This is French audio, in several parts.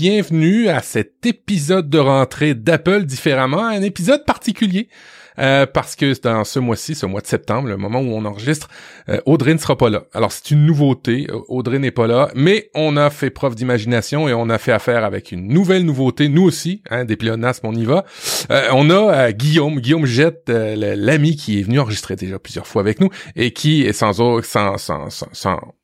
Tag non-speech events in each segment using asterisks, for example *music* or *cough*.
bienvenue à cet épisode de rentrée d'Apple différemment, un épisode particulier. Euh, parce que dans ce mois-ci, ce mois de septembre, le moment où on enregistre, euh, Audrey ne sera pas là. Alors c'est une nouveauté, euh, Audrey n'est pas là, mais on a fait preuve d'imagination et on a fait affaire avec une nouvelle nouveauté, nous aussi, hein, des pléonasmes, on y va. on a Guillaume, Guillaume Jette, l'ami qui est venu enregistrer déjà plusieurs fois avec nous et qui est sans sans sans, sans, sans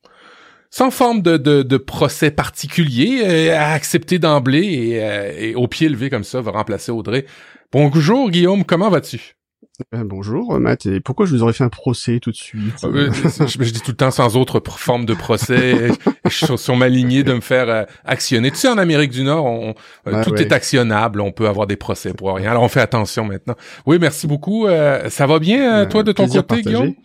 sans forme de, de, de procès particulier, euh, a accepté d'emblée et, et, au pied levé comme ça va remplacer Audrey. Bonjour Guillaume, comment vas-tu? Euh, bonjour Matt, et pourquoi je vous aurais fait un procès tout de suite ah, je, dis tout le temps sans autre forme de procès, je suis sur ma lignée de me faire euh, actionner. Tu sais, en Amérique du Nord, on, euh, tout est actionnable, on peut avoir des procès pour rien. Alors on fait attention maintenant. Oui, merci beaucoup. ça va bien, toi, de ton côté, Guillaume?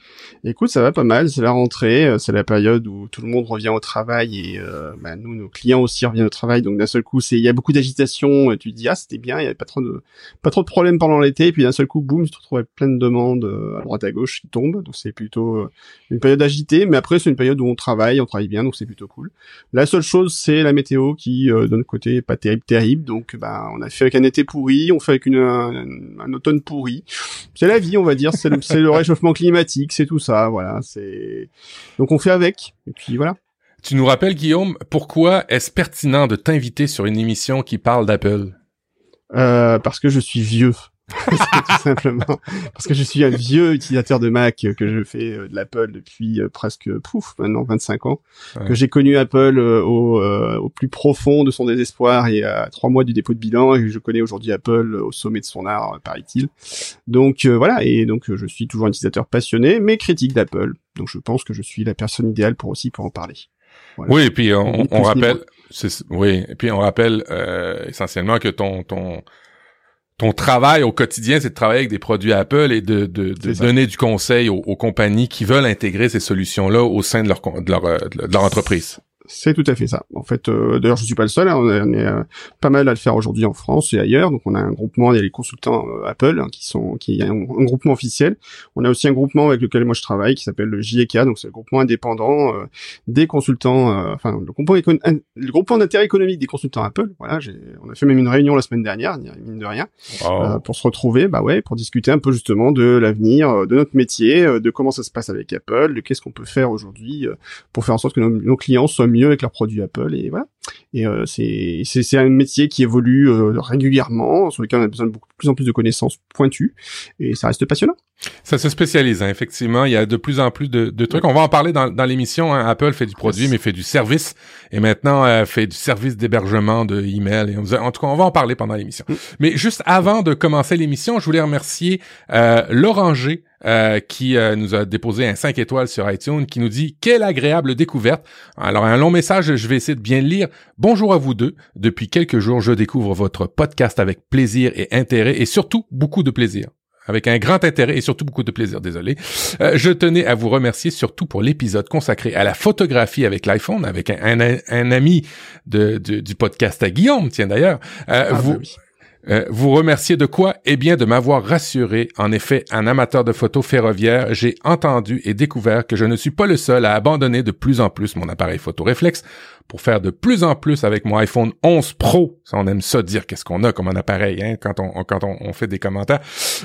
Écoute, ça va pas mal, c'est la rentrée, euh, c'est la période où tout le monde revient au travail et euh, bah, nous, nos clients aussi reviennent au travail, donc d'un seul coup, c'est il y a beaucoup d'agitation, tu te dis ah c'était bien, il y avait pas trop de pas trop de problèmes pendant l'été, et puis d'un seul coup, boum, tu te retrouves plein de demandes euh, à droite à gauche qui tombent, donc c'est plutôt une période agitée, mais après c'est une période où on travaille, on travaille bien, donc c'est plutôt cool. La seule chose, c'est la météo qui de notre côté est pas terrible terrible, donc bah on a fait avec un été pourri, on fait avec une un, automne pourri, c'est la vie, on va dire, c'est le, le réchauffement climatique, c'est tout ça voilà, c'est donc on fait avec et puis voilà. Tu nous rappelles Guillaume, pourquoi est-ce pertinent de t'inviter sur une émission qui parle d'Apple? Euh, Parce que je suis vieux. Tout simplement parce que je suis un vieux utilisateur de Mac que je fais euh, de l'Apple depuis euh, presque pouf maintenant 25 ans que j'ai connu Apple euh, au, au, plus profond de son désespoir et à trois mois du dépôt de bilan et je connais aujourd'hui Apple au sommet de son art paraît-il. Donc voilà et donc je suis toujours un utilisateur passionné mais critique d'Apple. Donc je pense que je suis la personne idéale pour aussi pour en parler. Oui et puis on, on rappelle oui et puis on rappelle essentiellement que ton ton ton travail au quotidien, c'est de travailler avec des produits Apple et de, de, de donner du conseil aux, aux, compagnies qui veulent intégrer ces solutions-là au sein de leur, de leur, de leur entreprise. C'est tout à fait ça. En fait, euh, d'ailleurs, je suis pas le seul. Hein, on est, euh, pas mal à le faire aujourd'hui en France et ailleurs. Donc, on a un groupement, il y a les consultants euh, Apple hein, qui sont, qui est un, groupement officiel. On a aussi un groupement avec lequel moi je travaille qui s'appelle le JEK. Donc, c'est le groupement indépendant des consultants, enfin le groupement, le groupement d'intérêt économique des consultants Apple. Voilà, on a fait même une réunion la semaine dernière, mine de rien, pour se retrouver, bah ouais, pour discuter un peu justement de l'avenir, de notre métier, de comment ça se passe avec Apple, de qu'est-ce qu'on peut faire aujourd'hui pour faire en sorte que nos, nos clients soient mieux avec leurs produits Apple et voilà. Et euh, c'est c'est un métier qui évolue euh, régulièrement, sur lequel on a besoin de beaucoup plus en plus de connaissances pointues et ça reste passionnant. Ça se spécialise, hein, effectivement. Il y a de plus en plus de, de trucs. On va en parler dans, dans l'émission. Hein. Apple fait du produit, mais fait du service. Et maintenant, euh, fait du service d'hébergement de email. Et on, en tout cas, on va en parler pendant l'émission. Mm. Mais juste avant de commencer l'émission, je voulais remercier euh, L'Oranger, euh, qui euh, nous a déposé un 5 étoiles sur iTunes, qui nous dit « Quelle agréable découverte !» Alors, un long message, je vais essayer de bien le lire. Bonjour à vous deux. Depuis quelques jours, je découvre votre podcast avec plaisir et intérêt, et surtout beaucoup de plaisir avec un grand intérêt et surtout beaucoup de plaisir, désolé. Euh, je tenais à vous remercier surtout pour l'épisode consacré à la photographie avec l'iPhone, avec un, un, ami de, du podcast à Guillaume, tiens d'ailleurs. Euh, ah, vous, ben euh, vous remerciez de quoi? Eh bien, de m'avoir rassuré. En effet, un amateur de photos ferroviaire, j'ai entendu et découvert que je ne suis pas le seul à abandonner de plus en plus mon appareil photo réflexe pour faire de plus en plus avec mon iPhone 11 Pro. Ça, on aime ça dire qu'est-ce qu'on a comme un appareil hein, quand on, fait des commentaires.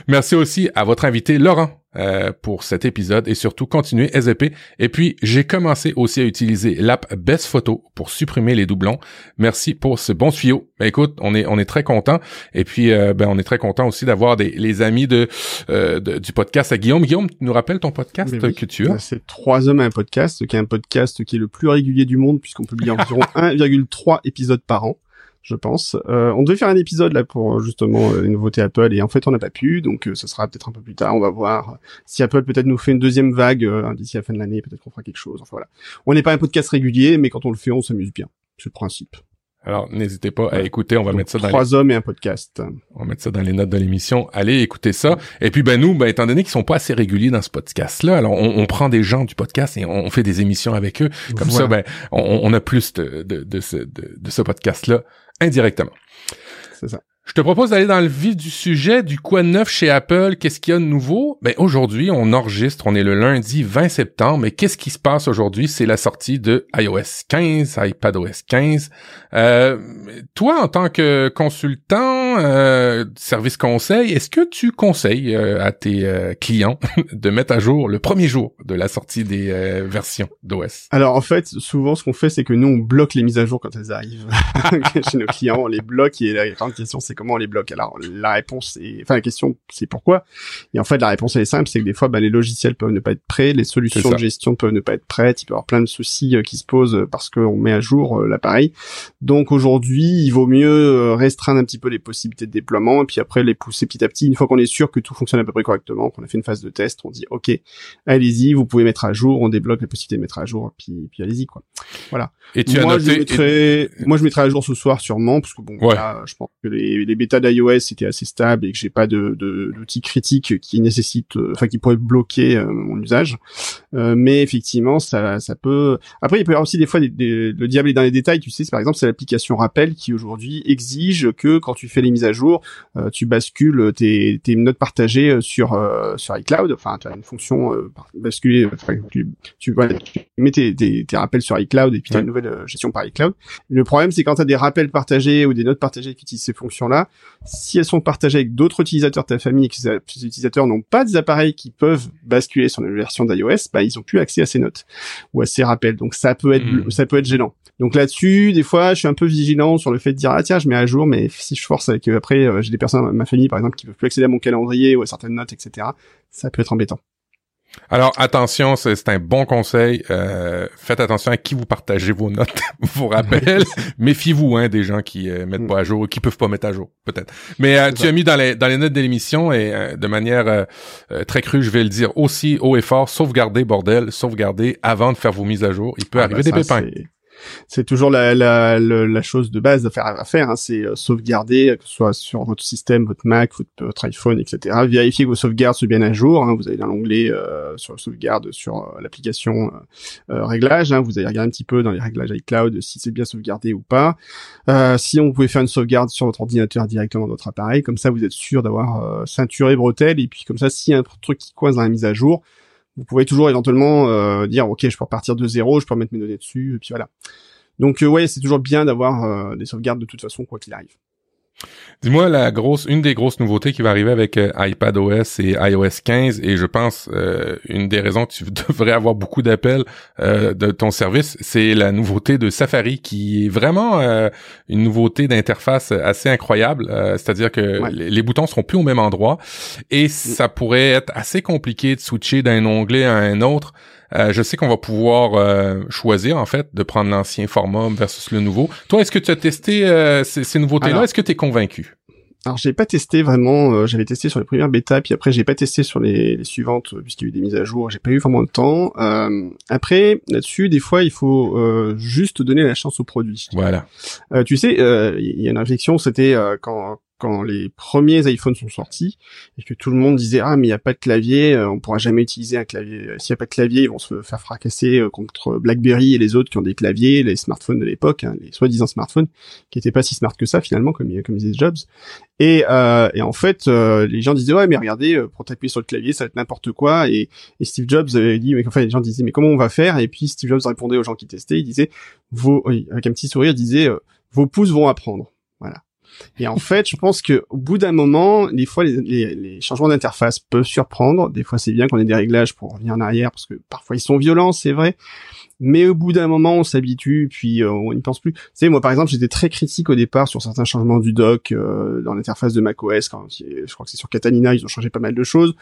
Merci aussi à votre invité Laurent euh, pour cet épisode et surtout continuez SEP. Et puis j'ai commencé aussi à utiliser l'app Best Photo pour supprimer les doublons. Merci pour ce bon tuyau. Ben, écoute, on est on est très content et puis euh, ben on est très content aussi d'avoir des les amis de, euh, du podcast à Guillaume. Guillaume, tu nous rappelles ton podcast que tu as? C'est Trois hommes un podcast, qui est un podcast qui est le plus régulier du monde puisqu'on publie environ *laughs* 1,3 épisodes par an je pense. Euh, on devait faire un épisode là pour justement euh, les nouveautés Apple et en fait on n'a pas pu, donc euh, sera peut-être un peu plus tard. On va voir si Apple peut-être nous fait une deuxième vague d'ici la fin de l'année, peut-être qu'on fera quelque chose. Enfin voilà. On n'est pas un podcast régulier, mais quand on le fait, on s'amuse bien. C'est le principe. Alors, n'hésitez pas à écouter. On va mettre ça dans trois hommes et un podcast. On va mettre ça dans les notes de l'émission. Allez écouter ça. Et puis, ben nous, ben étant donné qu'ils sont pas assez réguliers dans ce podcast-là, alors on, prend des gens du podcast et on, fait des émissions avec eux. Comme ça, ben on, a plus de, de, de ce, de, ce podcast-là indirectement. C'est ça. Je te propose d'aller dans le vif du sujet, du quoi de neuf chez Apple, qu'est-ce qu'il y a de nouveau? Ben, aujourd'hui, on enregistre, on est le lundi 20 septembre, mais qu'est-ce qui se passe aujourd'hui? C'est la sortie de iOS 15, iPadOS 15. Euh, toi, en tant que consultant, euh, service conseil, est-ce que tu conseilles euh, à tes euh, clients *laughs* de mettre à jour le premier jour de la sortie des euh, versions d'OS? Alors, en fait, souvent, ce qu'on fait, c'est que nous, on bloque les mises à jour quand elles arrivent *laughs* chez nos clients, on les bloque et la grande question, c'est comment on les bloque Alors la réponse est, enfin la question c'est pourquoi? Et en fait la réponse elle est simple, c'est que des fois bah, les logiciels peuvent ne pas être prêts, les solutions de gestion peuvent ne pas être prêtes, il peut y avoir plein de soucis euh, qui se posent parce qu'on met à jour euh, l'appareil. Donc aujourd'hui il vaut mieux euh, restreindre un petit peu les possibilités de déploiement et puis après les pousser petit à petit. Une fois qu'on est sûr que tout fonctionne à peu près correctement, qu'on a fait une phase de test, on dit ok allez-y, vous pouvez mettre à jour, on débloque la possibilité de mettre à jour, puis puis allez-y quoi. Voilà. Et tu moi, as noté... je mettrai, moi je mettrai à jour ce soir sûrement parce que bon Ouais. là, je pense que les, les bêtas d'iOS étaient assez stables et que j'ai pas de d'outils critiques qui nécessitent, euh, enfin qui pourraient bloquer euh, mon usage. Euh, mais effectivement, ça ça peut. Après, il peut y avoir aussi des fois des, des- le diable est dans les détails. Tu sais, par exemple c'est l'application Rappel qui aujourd'hui exige que quand tu fais les mises à jour, euh, tu bascules tes, tes notes partagées euh, sur euh, sur iCloud. Enfin, tu as une fonction euh, basculer. Enfin, tu tu, voilà, tu mets tes, tes, tes rappels sur iCloud et puis tu as une nouvelle gestion par iCloud. Le problème, c'est quand tu as des rappels partagés ou des notes partagées qui utilisent ces fonctions-là, si elles sont partagées avec d'autres utilisateurs de ta famille et que ces ces utilisateurs n'ont pas des appareils qui peuvent basculer sur la version d'iOS, bah, ils ont plus accès à ces notes ou à ces rappels. Donc ça peut être, Mhm. ça peut être gênant. Donc là-dessus, des fois, je suis un peu vigilant sur le fait de dire ah tiens, je mets à jour, mais si je force avec après, euh, j'ai des personnes dans ma famille par exemple qui peuvent plus accéder à mon calendrier ou à certaines notes, etc. Ça peut être embêtant. Alors attention, c'est un bon conseil. Euh, faites attention à qui vous partagez vos notes, *laughs* vos rappels. *laughs* Méfiez-vous hein, des gens qui euh, mettent pas à jour ou qui peuvent pas mettre à jour, peut-être. Mais euh, tu as mis dans les dans les notes de l'émission et euh, de manière euh, très crue, je vais le dire aussi haut et fort, sauvegardez bordel, sauvegardez avant de faire vos mises à jour. Il peut Ah, arriver bah, des pépins. C'est- toujours la, la, chose de base à faire, à faire hein, c'est euh, sauvegarder, que ce soit sur votre système, votre Mac, votre, votre iPhone, etc. Vérifiez que vos sauvegardes sont bien à jour. hein, vous allez dans l'onglet euh, sur sauvegarde sur euh, l'application euh, euh, réglages. hein, vous allez regarder un petit peu dans les réglages iCloud si c'est bien sauvegardé ou pas. Euh, si on pouvait faire une sauvegarde sur votre ordinateur directement dans votre appareil, comme ça vous êtes sûr d'avoir euh, ceinture et puis comme ça, s'il y a un truc qui coince dans la mise à jour, vous pouvez toujours éventuellement euh, dire ok je peux repartir de zéro, je peux remettre mes données dessus, et puis voilà. Donc euh, ouais, c'est toujours bien d'avoir euh, des sauvegardes de toute façon quoi qu'il arrive. Dis-moi la grosse, une des grosses nouveautés qui va arriver avec euh, iPadOS et iOS 15, et je pense euh, une des raisons que tu *laughs* devrais avoir beaucoup d'appels euh, de ton service, c'est la nouveauté de Safari, qui est vraiment euh, une nouveauté d'interface assez incroyable. Euh, C'est-à-dire que Ouais. les, les boutons seront plus au même endroit, et ça pourrait être assez compliqué de switcher d'un onglet à un autre. Euh, je sais qu'on va pouvoir euh, choisir en fait de prendre l'ancien format versus le nouveau. Toi, est-ce que tu as testé euh, ces, ces nouveautés-là? Est-ce que tu es convaincu? Alors j'ai pas testé vraiment, euh, j'avais testé sur les premières bêtas, puis après j'ai pas testé sur les, les suivantes puisqu'il y a eu des mises à jour, j'ai pas eu vraiment le temps. Euh, après là-dessus, des fois il faut euh, juste donner la chance au produit. Voilà. Euh, tu sais, euh, il y a une réflexion, c'était euh, quand quand les premiers iPhones sont sortis et que tout le monde disait ah mais il y a pas de clavier, euh, on pourra jamais utiliser un clavier. Euh, S'il y a pas de clavier, ils vont se faire fracasser euh, contre BlackBerry et les autres qui ont des claviers, les smartphones de l'époque, hein, les soi-disant smartphones qui étaient pas si smart que ça finalement comme disait Jobs. Et, euh, et en fait, les gens disaient ouais mais regardez pour t'appuyer sur le clavier ça va être n'importe quoi et, et Steve Jobs avait dit mais enfin les gens disaient mais comment on va faire? Et puis Steve Jobs répondait aux gens qui testaient il disait vos avec un petit sourire il disait vos pouces vont apprendre et en fait, je pense que au bout d'un moment, des fois, les, les- les changements d'interface peuvent surprendre. Des fois, c'est bien qu'on ait des réglages pour revenir en arrière, parce que parfois ils sont violents, c'est vrai. Mais au bout d'un moment, on s'habitue, puis euh, on n'y pense plus. Tu sais, moi, par exemple, j'étais très critique au départ sur certains changements du dock euh, dans l'interface de macOS. Quand je crois que c'est sur Catalina, ils ont changé pas mal de choses.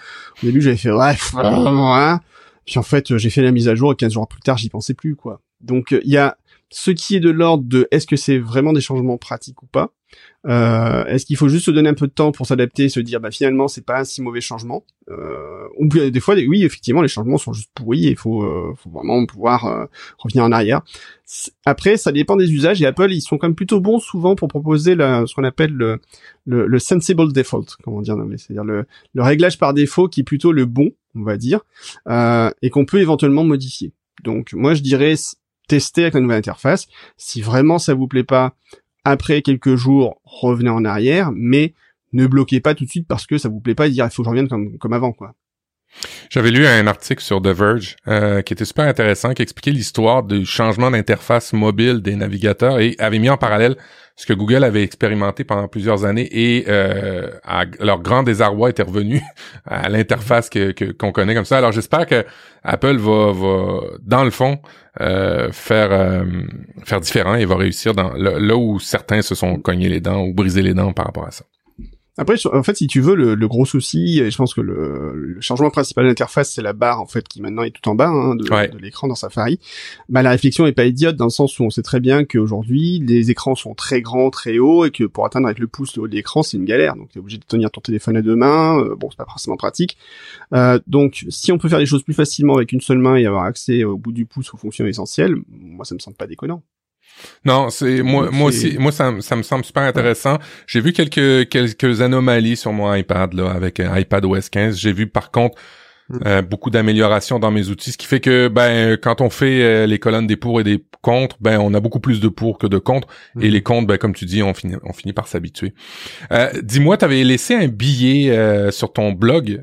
Au début, j'avais fait bref, hein. Puis en fait, j'ai fait la mise à jour et 15 jours plus tard, j'y pensais plus, quoi. Donc, il y a ce qui est de l'ordre de est-ce que c'est vraiment des changements pratiques ou pas euh, Est-ce qu'il faut juste se donner un peu de temps pour s'adapter et se dire bah finalement c'est pas un si mauvais changement euh, Ou des fois oui effectivement les changements sont juste pourris et faut, euh, faut vraiment pouvoir euh, revenir en arrière. Après ça dépend des usages et Apple ils sont quand même plutôt bons souvent pour proposer la, ce qu'on appelle le, le, le sensible default comment dire c'est-à-dire le, le réglage par défaut qui est plutôt le bon on va dire euh, et qu'on peut éventuellement modifier. Donc moi je dirais tester avec la nouvelle interface. Si vraiment ça vous plaît pas, Après quelques jours, revenez en arrière, mais ne bloquez pas tout de suite parce que ça vous plaît pas de dire il faut que je revienne comme, comme avant, quoi. J'avais lu un article sur The Verge euh, qui était super intéressant, qui expliquait l'histoire du changement d'interface mobile des navigateurs et avait mis en parallèle ce que Google avait expérimenté pendant plusieurs années et euh, leur grand désarroi était revenu *laughs* à l'interface que qu'on connaît comme ça. Alors j'espère que Apple va, va dans le fond euh, faire euh, faire différent et va réussir dans là où certains se sont cognés les dents ou brisé les dents par rapport à ça. Après, en fait, si tu veux, le, le gros souci, et je pense que le, le changement principal de l'interface, c'est la barre, en fait, qui maintenant est tout en bas hein, de, de l'écran dans Safari. Bah, la réflexion est pas idiote dans le sens où on sait très bien qu'aujourd'hui, les écrans sont très grands, très hauts, et que pour atteindre avec le pouce le haut de l'écran, c'est une galère. Donc, tu es obligé de tenir ton téléphone à deux mains. Euh, bon, c'est pas forcément pratique. Euh, donc, si on peut faire les choses plus facilement avec une seule main et avoir accès au bout du pouce aux fonctions essentielles, moi, ça me semble pas déconnant. Non, c'est moi, moi aussi, moi ça, ça me semble super intéressant. J'ai vu quelques quelques anomalies sur mon iPad là avec iPad OS 15. J'ai vu par contre Mm. Euh, beaucoup d'améliorations dans mes outils, ce qui fait que ben quand on fait euh, les colonnes des pour et des contre, ben on a beaucoup plus de pour que de contre, et mm. les contre, ben comme tu dis, on finit on finit par s'habituer. Euh, Dis-moi, tu avais laissé un billet euh, sur ton blog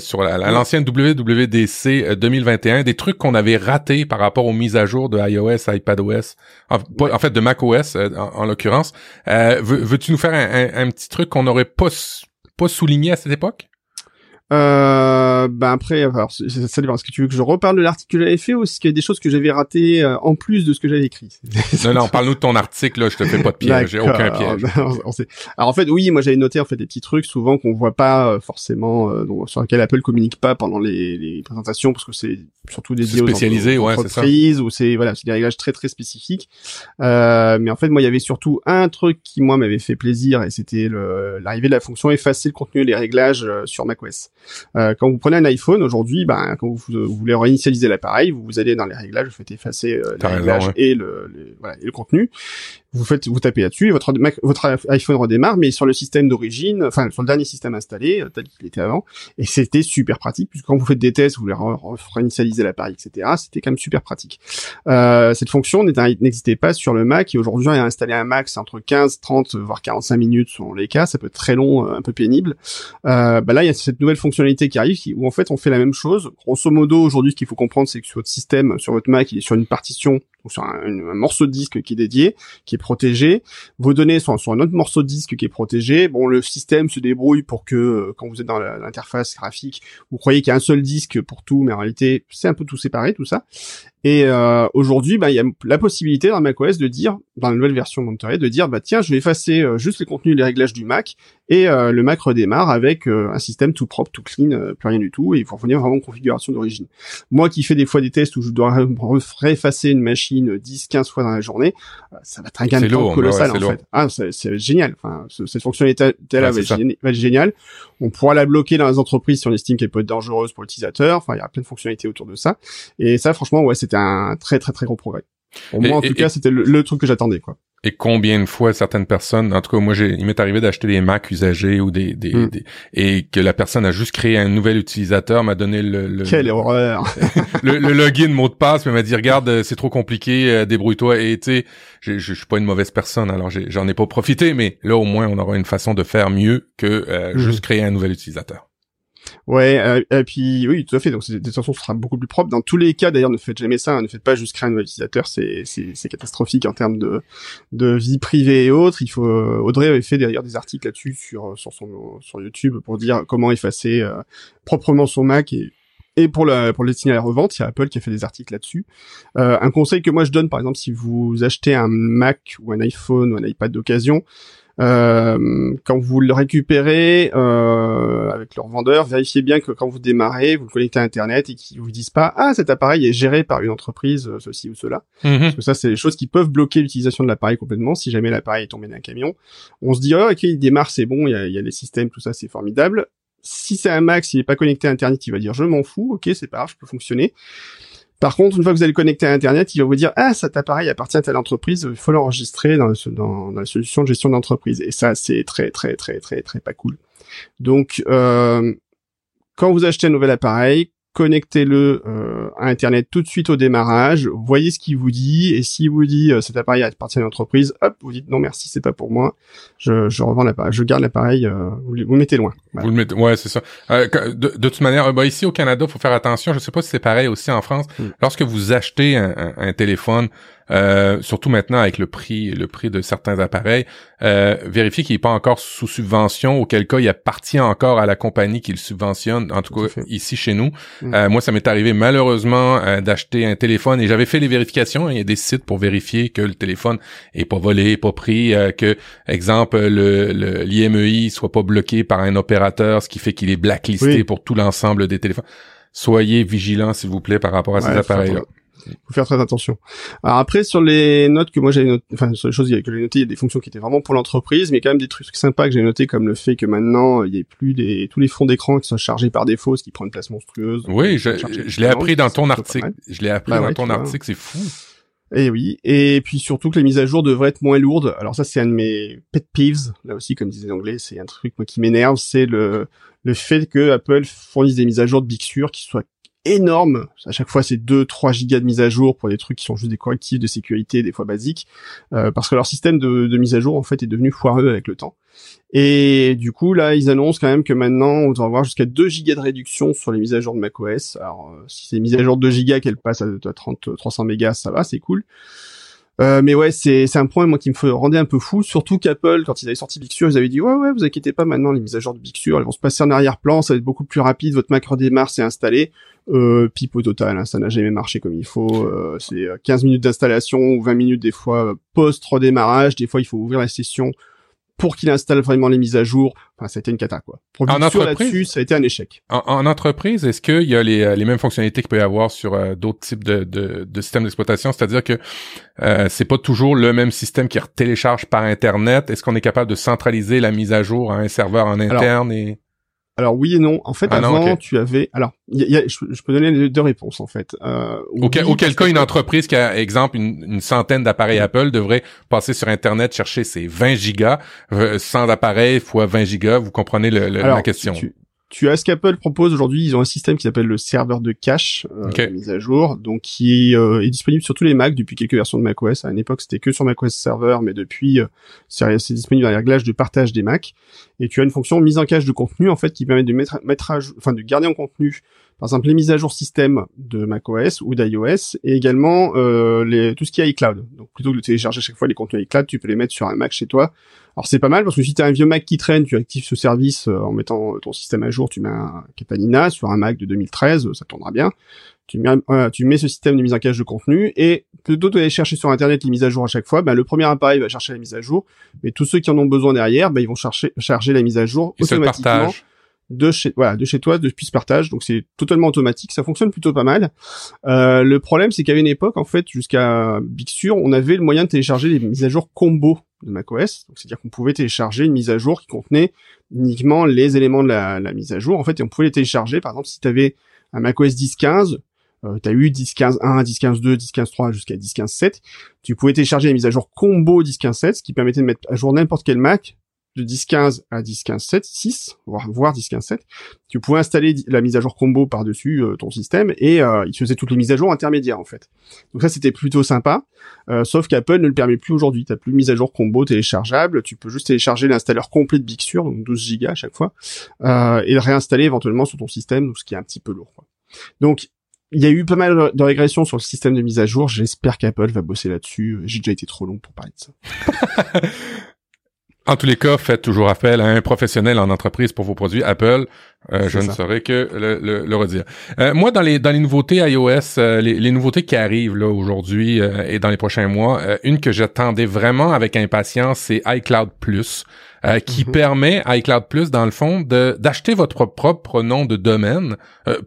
sur l'ancienne WWDC 2021, des trucs qu'on avait ratés par rapport aux mises à jour de iOS, iPadOS, en, en fait de macOS en, en l'occurrence. Veux-tu nous faire un, un petit truc qu'on n'aurait pas pas souligné à cette époque? Euh, ben après, alors, ça dépend. Est-ce que tu veux que je reparle de l'article que j'avais fait ou est-ce qu'il y a des choses que j'avais ratées euh, en plus de ce que j'avais écrit? *laughs* Non, non, parle-nous de ton article. Là, je te fais pas de piège. J'ai aucun piège. *laughs* alors en fait, oui, moi j'avais noté en fait des petits trucs souvent qu'on voit pas euh, forcément, euh, sur lesquels Apple communique pas pendant les, les présentations parce que c'est surtout dédié spécialisé, aux, entreprises ou c'est voilà, c'est des réglages très très spécifiques. mais en fait, moi, il y avait surtout un truc qui moi m'avait fait plaisir et c'était l'arrivée de la fonction effacer le contenu et les réglages sur macOS. Euh, quand vous prenez un iPhone aujourd'hui, ben, quand vous, voulez réinitialiser l'appareil, vous, vous allez dans les réglages, vous faites effacer euh, les réglages et, le, voilà, et le contenu vous faites, vous tapez là-dessus, votre votre iPhone redémarre, mais sur le système d'origine, enfin sur le dernier système installé, euh, tel qu'il était avant, et c'était super pratique puisque quand vous faites des tests, vous voulez réinitialiser l'appareil, etc. C'était quand même super pratique. Euh, cette fonction n'existait pas sur le Mac et aujourd'hui, à installer un Mac, c'est entre 15, 30, voire 45 minutes selon les cas, ça peut être très long, euh, un peu pénible. Euh, bah là, il y a cette nouvelle fonctionnalité qui arrive où en fait on fait la même chose. Grosso modo, aujourd'hui, ce qu'il faut comprendre, c'est que sur votre système, sur votre Mac, il est sur une partition sur un, un, morceau de disque qui est dédié, qui est protégé. Vos données sont sur un autre morceau de disque qui est protégé. Bon, le système se débrouille pour que euh, quand vous êtes dans l'interface graphique, vous croyez qu'il y a un seul disque pour tout, mais en réalité, c'est un peu tout séparé, tout ça. Et euh, aujourd'hui, bah, il y a la possibilité dans macOS de dire, dans la nouvelle version Monterey, de dire, bah tiens, je vais effacer euh, juste les contenus les réglages du Mac, et euh, le Mac redémarre avec un système tout propre, tout clean, plus rien du tout, et il faut revenir vraiment en configuration d'origine. Moi qui fais des fois des tests où je dois réeffacer une machine 10, 15 fois dans la journée, ça va être un gain de temps colossal en fait. Ah, c'est génial. Enfin, cette fonctionnalité-là va, être géniale. On pourra la bloquer dans les entreprises si on estime qu'elle peut être dangereuse pour l'utilisateur. Enfin, il y a plein de fonctionnalités autour de ça. Et ça, franchement, ouais, c'est c'était un très très très gros progrès. Au moins, en tout cas, c'était le, truc que j'attendais, quoi. Et combien de fois certaines personnes, en tout cas moi j'ai, il m'est arrivé d'acheter des Mac usagés ou des, des, hmm. et que la personne a juste créé un nouvel utilisateur, m'a donné le, le quelle horreur, *laughs* le, login mot de passe, mais m'a dit regarde c'est trop compliqué, euh, débrouille-toi et tu sais, je, je, suis pas une mauvaise personne alors j'en ai, pas profité, mais là au moins on aura une façon de faire mieux que euh, hmm. juste créer un nouvel utilisateur. Ouais, euh, et puis oui, tout à fait. Donc cette extension sera beaucoup plus propre. Dans tous les cas, d'ailleurs, ne faites jamais ça. Hein. ne faites pas juste créer un nouvel utilisateur. C'est c'est catastrophique en termes de de vie privée et autres. Il faut euh, Audrey avait fait d'ailleurs des articles là-dessus sur sur son sur YouTube pour dire comment effacer euh, proprement son Mac et et pour la pour les destiner à la revente, il y a Apple qui a fait des articles là-dessus. Euh, un conseil que moi je donne, par exemple, si vous achetez un Mac ou un iPhone ou un iPad d'occasion, euh, quand vous le récupérez euh, avec leur vendeur, vérifiez bien que quand vous démarrez, vous le connectez à Internet et qu'ils vous disent pas ah cet appareil est géré par une entreprise euh, ceci ou cela. Mhm. Parce que ça c'est des choses qui peuvent bloquer l'utilisation de l'appareil complètement. Si jamais l'appareil est tombé d'un camion, on se dit oh ok il démarre c'est bon, il y a, y a les systèmes tout ça c'est formidable. Si c'est un Mac, s'il est pas connecté à Internet, il va dire je m'en fous, ok c'est pas grave, je peux fonctionner. Par contre, une fois que vous allez connecter à Internet, il va vous dire ah cet appareil appartient à telle entreprise, il faut l'enregistrer dans, dans, la solution de gestion d'entreprise. Et ça, c'est très très très très très pas cool. Donc, euh, quand vous achetez un nouvel appareil, connectez-le euh, à Internet tout de suite au démarrage, voyez ce qu'il vous dit, et s'il vous dit euh, cet appareil appartient à l'entreprise, hop, vous dites non merci, c'est pas pour moi, je, je revends l'appareil, je garde l'appareil, euh, vous, le mettez loin. Vous le mettez, ouais, c'est ça. de, de, toute manière, bah, ici au Canada, faut faire attention. Je sais pas si c'est pareil aussi en France. Hmm. Lorsque vous achetez un, un téléphone, euh, surtout maintenant avec le prix le prix de certains appareils, euh, vérifiez qu'il n'est pas encore sous subvention, auquel cas il appartient encore à la compagnie qui le subventionne, en tout, cas ici chez nous. Mm. Euh, moi, ça m'est arrivé malheureusement euh, d'acheter un téléphone et j'avais fait les vérifications. Il y a des sites pour vérifier que le téléphone est pas volé, pas pris, euh, que, exemple, le l'IMEI soit pas bloqué par un opérateur, ce qui fait qu'il est blacklisté pour tout l'ensemble des téléphones. Soyez vigilants, s'il vous plaît, par rapport à ces appareils-là faut faire très attention. Alors après sur les notes que moi j'avais notées, enfin sur les choses que j'ai notées, il y a des fonctions qui étaient vraiment pour l'entreprise, mais quand même des trucs sympas que j'ai notés comme le fait que maintenant il y ait plus des tous les fonds d'écran qui sont chargés par défaut, ce qui prend une place monstrueuse. Oui, je, je, l'ai appris dans ton article. Je l'ai appris dans ton article, c'est fou. Et eh oui, et puis surtout que les mises à jour devraient être moins lourdes. Alors ça, c'est un de mes pet peeves. Là aussi, comme disait l'anglais, c'est un truc moi, qui m'énerve, c'est le le fait que Apple fournisse des mises à jour de Big Sur qui soient énorme. À chaque fois, c'est 2-3 gigas de mise à jour pour des trucs qui sont juste des correctifs de sécurité, des fois basiques, euh, parce que leur système de, mise à jour en fait est devenu foireux avec le temps. Et du coup, là, ils annoncent quand même que maintenant, on va avoir jusqu'à 2 gigas de réduction sur les mises à jour de macOS. Alors, euh, si c'est mise à jour de 2 gigas qu'elle passe à 30, 300 mégas, ça va, c'est cool. Euh, mais ouais, c'est c'est un point moi qui me rendait un peu fou, surtout qu'Apple quand ils avaient sorti Big Sur, ils avaient dit ouais ouais, vous inquiétez pas, maintenant les mises à jour de Big Sur, elles vont se passer en arrière-plan, ça va être beaucoup plus rapide, votre Mac redémarre, c'est installé. Euh, pipe au total, hein, ça n'a jamais marché comme il faut. Euh, c'est 15 minutes d'installation ou 20 minutes des fois post redémarrage. Des fois, il faut ouvrir la session pour qu'il installe vraiment les mises à jour. Enfin, ça a été une cata, quoi. Pour en entreprise, ça a été un échec. En, entreprise, est-ce qu'il y a les, euh, les, mêmes fonctionnalités qu'il peut y avoir sur euh, d'autres types de, de, de systèmes d'exploitation? C'est-à-dire que euh, c'est pas toujours le même système qui télécharge par Internet. Est-ce qu'on est capable de centraliser la mise à jour à un serveur en interne et... Alors oui et non. En fait, ah avant, tu avais. Alors, y a, je, peux donner deux réponses en fait. Euh, auquel, auquel cas, une entreprise qui a, exemple, une, centaine d'appareils Apple devrait passer sur Internet chercher ses 20 gigas, euh, 100 appareils fois 20 gigas. Vous comprenez le, la question tu as ce qu'Apple propose aujourd'hui. Ils ont un système qui s'appelle le serveur de cache euh, mise à jour, donc qui euh, est disponible sur tous les Mac depuis quelques versions de macOS. À une époque, c'était que sur macOS Server, mais depuis, euh, c'est disponible dans les réglages de partage des Mac. Et tu as une fonction mise en cache de contenu en fait qui permet de mettre, mettre à, enfin de garder en contenu par exemple les mises à jour système de macOS ou d'iOS et également euh, les, tout ce qui est iCloud. Donc plutôt que de télécharger à chaque fois les contenus iCloud, tu peux les mettre sur un Mac chez toi. Alors c'est pas mal parce que si tu as un vieux Mac qui traîne, tu actives ce service euh, en mettant ton système à jour, tu mets un Capanina sur un Mac de 2013, ça tournera bien. Tu mets, euh, tu mets ce système de mise en cache de contenu et plutôt que d'aller chercher sur internet les mises à jour à chaque fois, bah, le premier appareil va chercher la mise à jour, mais tous ceux qui en ont besoin derrière, bah, ils vont chercher charger la mise à jour automatiquement de chez voilà de chez toi depuis ce partage. Donc c'est totalement automatique. Ça fonctionne plutôt pas mal. Euh, le problème c'est qu'à une époque en fait jusqu'à Big Sur on avait le moyen de télécharger les mises à jour combo de macOS. Donc c'est à dire qu'on pouvait télécharger une mise à jour qui contenait uniquement les éléments de la, mise à jour en fait et on pouvait les télécharger. Par exemple si tu avais un macOS 10.15 euh, tu as eu 10.15.1, 10.15.2, 10.15.3 jusqu'à 10.15.7, tu pouvais télécharger les mises à jour combo 10.15.7, ce qui permettait de mettre à jour n'importe quel Mac de 10.15 à 10.15.7, 6, voire, voire 10.15.7, tu pouvais installer la mise à jour combo par-dessus euh, ton système et euh, il faisait toutes les mises à jour intermédiaires en fait. Donc ça c'était plutôt sympa, euh, sauf qu'Apple ne le permet plus aujourd'hui. T'as plus de mise à jour combo téléchargeable, tu peux juste télécharger l'installeur complet de Big Sur, donc 12 Go à chaque fois, et le réinstaller éventuellement sur ton système, ce qui est un petit peu lourd. Quoi. Donc il y a eu pas mal de régressions sur le système de mise à jour. J'espère qu'Apple va bosser là-dessus. J'ai déjà été trop long pour parler de ça. *laughs* En tous les cas, faites toujours appel à un professionnel en entreprise pour vos produits Apple. Euh, je ne saurais que le, le, redire. Euh, moi, dans les dans les nouveautés iOS, euh, les, nouveautés qui arrivent là aujourd'hui et dans les prochains mois, une que j'attendais vraiment avec impatience, c'est iCloud Plus. qui mhm. permet iCloud Plus, dans le fond, de d'acheter votre propre nom de domaine.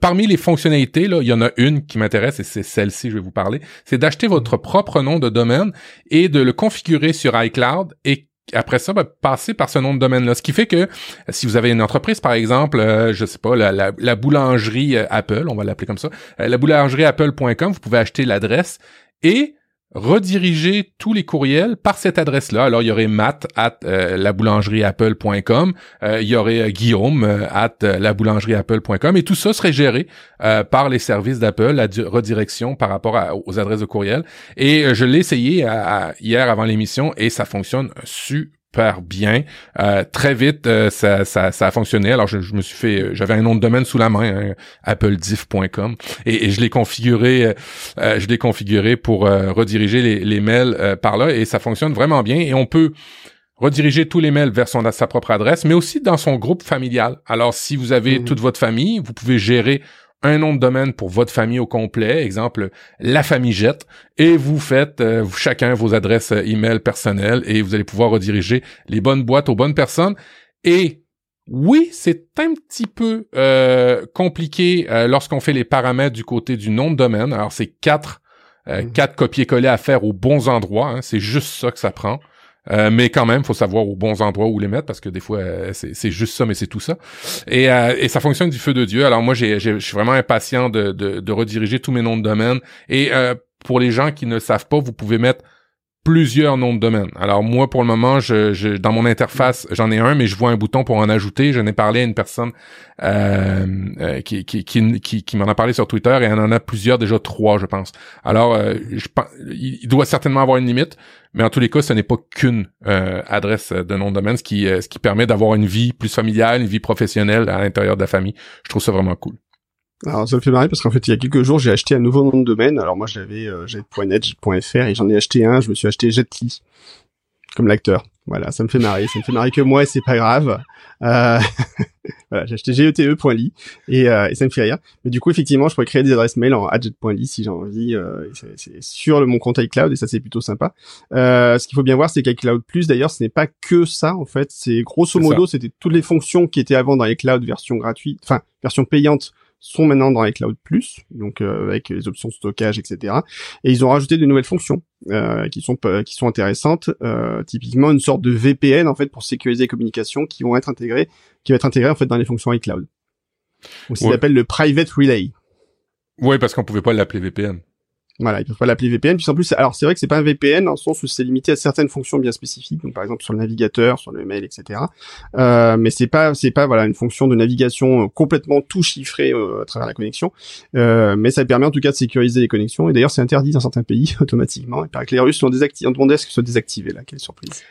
parmi les fonctionnalités, là, il y en a une qui m'intéresse et c'est celle-ci, je vais vous parler. C'est d'acheter votre propre nom de domaine et de le configurer sur iCloud et après ça, ben, passer par ce nom de domaine-là. Ce qui fait que si vous avez une entreprise, par exemple, euh, je sais pas, la, la, boulangerie euh, Apple, on va l'appeler comme ça, euh, la boulangerie Apple.com, vous pouvez acheter l'adresse et rediriger tous les courriels par cette adresse-là. Alors, il y aurait matt at euh, laboulangerieapple.com, euh, il y aurait euh, guillaume at laboulangerieapple.com et tout ça serait géré par les services d'Apple, la redirection par rapport aux adresses de courriel. Et je l'ai essayé hier avant l'émission et ça fonctionne super super bien. Euh, très vite, euh, ça, ça, ça, a fonctionné. Alors, je, me suis fait, euh, j'avais un nom de domaine sous la main, hein, applediff.com, et, et, je l'ai configuré, je l'ai configuré pour rediriger les, les mails par là, et ça fonctionne vraiment bien. Et on peut rediriger tous les mails vers son, sa propre adresse, mais aussi dans son groupe familial. Alors, si vous avez mmh. toute votre famille, vous pouvez gérer un nom de domaine pour votre famille au complet, exemple la famille Jette, et vous faites euh, chacun vos adresses euh, email personnelles et vous allez pouvoir rediriger les bonnes boîtes aux bonnes personnes. Et oui, c'est un petit peu euh, compliqué lorsqu'on fait les paramètres du côté du nom de domaine. Alors c'est quatre mmh. quatre copier-coller à faire aux bons endroits. Hein. c'est juste ça que ça prend. Euh, mais quand même, faut savoir aux bons endroits où les mettre parce que des fois euh, c'est juste ça, mais c'est tout ça. Et, euh, et, ça fonctionne du feu de Dieu. Alors moi, je suis vraiment impatient de, de, de, rediriger tous mes noms de domaine. Et pour les gens qui ne savent pas, vous pouvez mettre plusieurs noms de domaine. Alors moi, pour le moment, je, je dans mon interface, j'en ai un, mais je vois un bouton pour en ajouter. J'en ai parlé à une personne euh, euh qui, qui, qui, m'en a parlé sur Twitter et elle en a plusieurs, déjà trois, je pense. Alors, euh, je, il doit certainement avoir une limite, mais en tous les cas, ce n'est pas qu'une adresse de nom de domaine, ce qui, ce qui permet d'avoir une vie plus familiale, une vie professionnelle à l'intérieur de la famille. Je trouve ça vraiment cool. Alors ça me fait marrer parce qu'en fait il y a quelques jours j'ai acheté un nouveau nom de domaine. Alors moi j'avais euh, jet.net, jet.fr et j'en ai acheté un. Je me suis acheté Jetly comme l'acteur. Voilà, ça me fait marrer. Ça me fait marrer que moi et c'est pas grave. Euh... *laughs* voilà, j'ai acheté gete.ly et, euh, et ça me fait rire. Mais du coup effectivement je pourrais créer des adresses mail en adjet.ly si j'ai envie. Euh, c'est sur mon compte iCloud et ça c'est plutôt sympa. Euh, ce qu'il faut bien voir c'est qu'iCloud Plus d'ailleurs ce n'est pas que ça en fait. C'est grosso modo c'était toutes les fonctions qui étaient avant dans iCloud version gratuite, enfin version payante sont maintenant dans iCloud Plus, donc euh, avec les options de stockage, etc. Et ils ont rajouté de nouvelles fonctions euh, qui sont qui sont intéressantes. Euh, typiquement une sorte de VPN en fait pour sécuriser les communications qui vont être intégrées, qui va être intégré en fait dans les fonctions iCloud. Donc, ce qu'ils appellent le Private Relay. Oui, parce qu'on pouvait pas l'appeler VPN. Voilà, ils peuvent pas l'appeler VPN. Puis en plus, alors c'est vrai que c'est pas un VPN dans le sens où c'est limité à certaines fonctions bien spécifiques, donc par exemple sur le navigateur, sur le mail, etc. Euh, mais c'est pas, c'est pas voilà une fonction de navigation euh, complètement tout chiffrée euh, à travers la connexion. Euh, mais ça permet en tout cas de sécuriser les connexions. Et d'ailleurs, c'est interdit dans certains pays *laughs* automatiquement. Il paraît que les Russes ont désactivé, demandé à ce que soit désactivé là. Quelle surprise.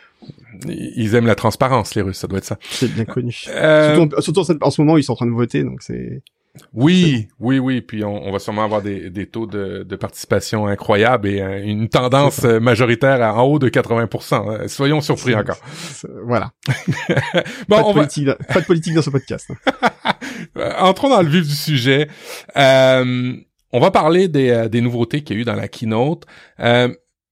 Ils aiment la transparence, les Russes, ça doit être ça. C'est bien connu. Surtout, surtout en ce moment, ils sont en train de voter, donc c'est. Oui, oui, oui. Puis on, va sûrement avoir des, des taux de, de, participation incroyables et euh, une tendance majoritaire à en haut de 80%. Euh, soyons surpris encore. Voilà. *laughs* bon, pas, de politique, pas de politique dans ce podcast. Euh, *laughs* entrons dans le vif du sujet. on va parler des, des nouveautés qu'il y a eu dans la keynote.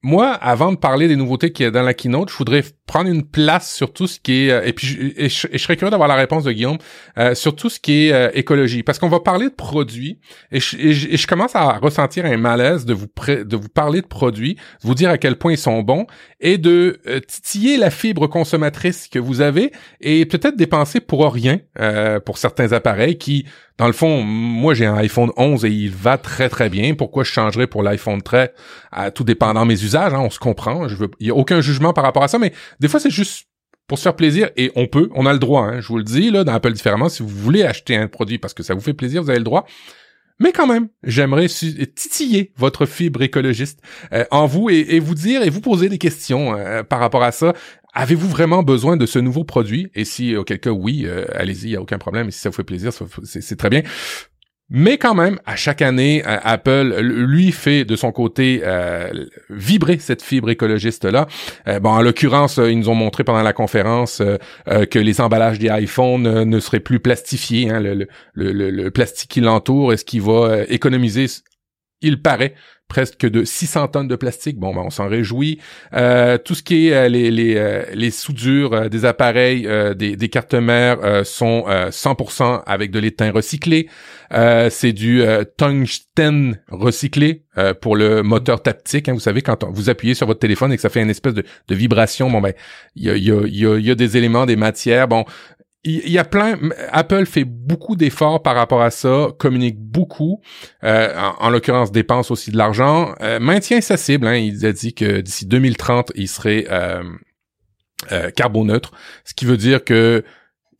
moi, avant de parler des nouveautés qu'il y a dans la keynote, je voudrais prendre une place sur tout ce qui est euh, et puis je, et je, serais curieux d'avoir la réponse de Guillaume euh, sur tout ce qui est euh, écologie parce qu'on va parler de produits et je, et commence à ressentir un malaise de vous de vous parler de produits, de vous dire à quel point ils sont bons et de titiller la fibre consommatrice que vous avez et peut-être dépenser pour rien pour certains appareils qui dans le fond, moi j'ai un iPhone 11 et il va très très bien. Pourquoi je changerais pour l'iPhone 13 à tout dépendant mes usages, hein, on se comprend. Je veux, il y a aucun jugement par rapport à ça, mais des fois, c'est juste pour se faire plaisir et on peut, on a le droit, hein, je vous le dis, là, dans Apple différemment, si vous voulez acheter un produit parce que ça vous fait plaisir, vous avez le droit. Mais quand même, j'aimerais titiller votre fibre écologiste euh, en vous et, vous dire et vous poser des questions euh, par rapport à ça. Avez-vous vraiment besoin de ce nouveau produit? Et si, auquel cas, oui, euh, allez-y, il n'y a aucun problème. Et si ça vous fait plaisir, c'est très bien. Mais quand même, à chaque année, euh, Apple, lui, fait de son côté euh, vibrer cette fibre écologiste-là. Euh, bon, en l'occurrence, ils nous ont montré pendant la conférence que les emballages des iPhones ne seraient plus plastifiés. Hein, le, plastique qui l'entoure, est-ce qu'il va économiser, il paraît, presque de 600 tonnes de plastique. Bon, ben, on s'en réjouit. Euh, tout ce qui est euh, les, les, euh, les soudures des appareils, des, des, cartes mères sont 100% avec de l'étain recyclé. c'est du tungstène recyclé pour le moteur taptique. Hein. Vous savez, quand vous appuyez sur votre téléphone et que ça fait une espèce de, de vibration, bon ben, il y a, y, a, y, a, y a des éléments, des matières. Bon, il y, a plein. Apple fait beaucoup d'efforts par rapport à ça, communique beaucoup. Euh, en, l'occurrence, dépense aussi de l'argent. Euh, maintient sa cible. Hein, il a dit que d'ici 2030, il serait euh, euh, carboneutre, ce qui veut dire que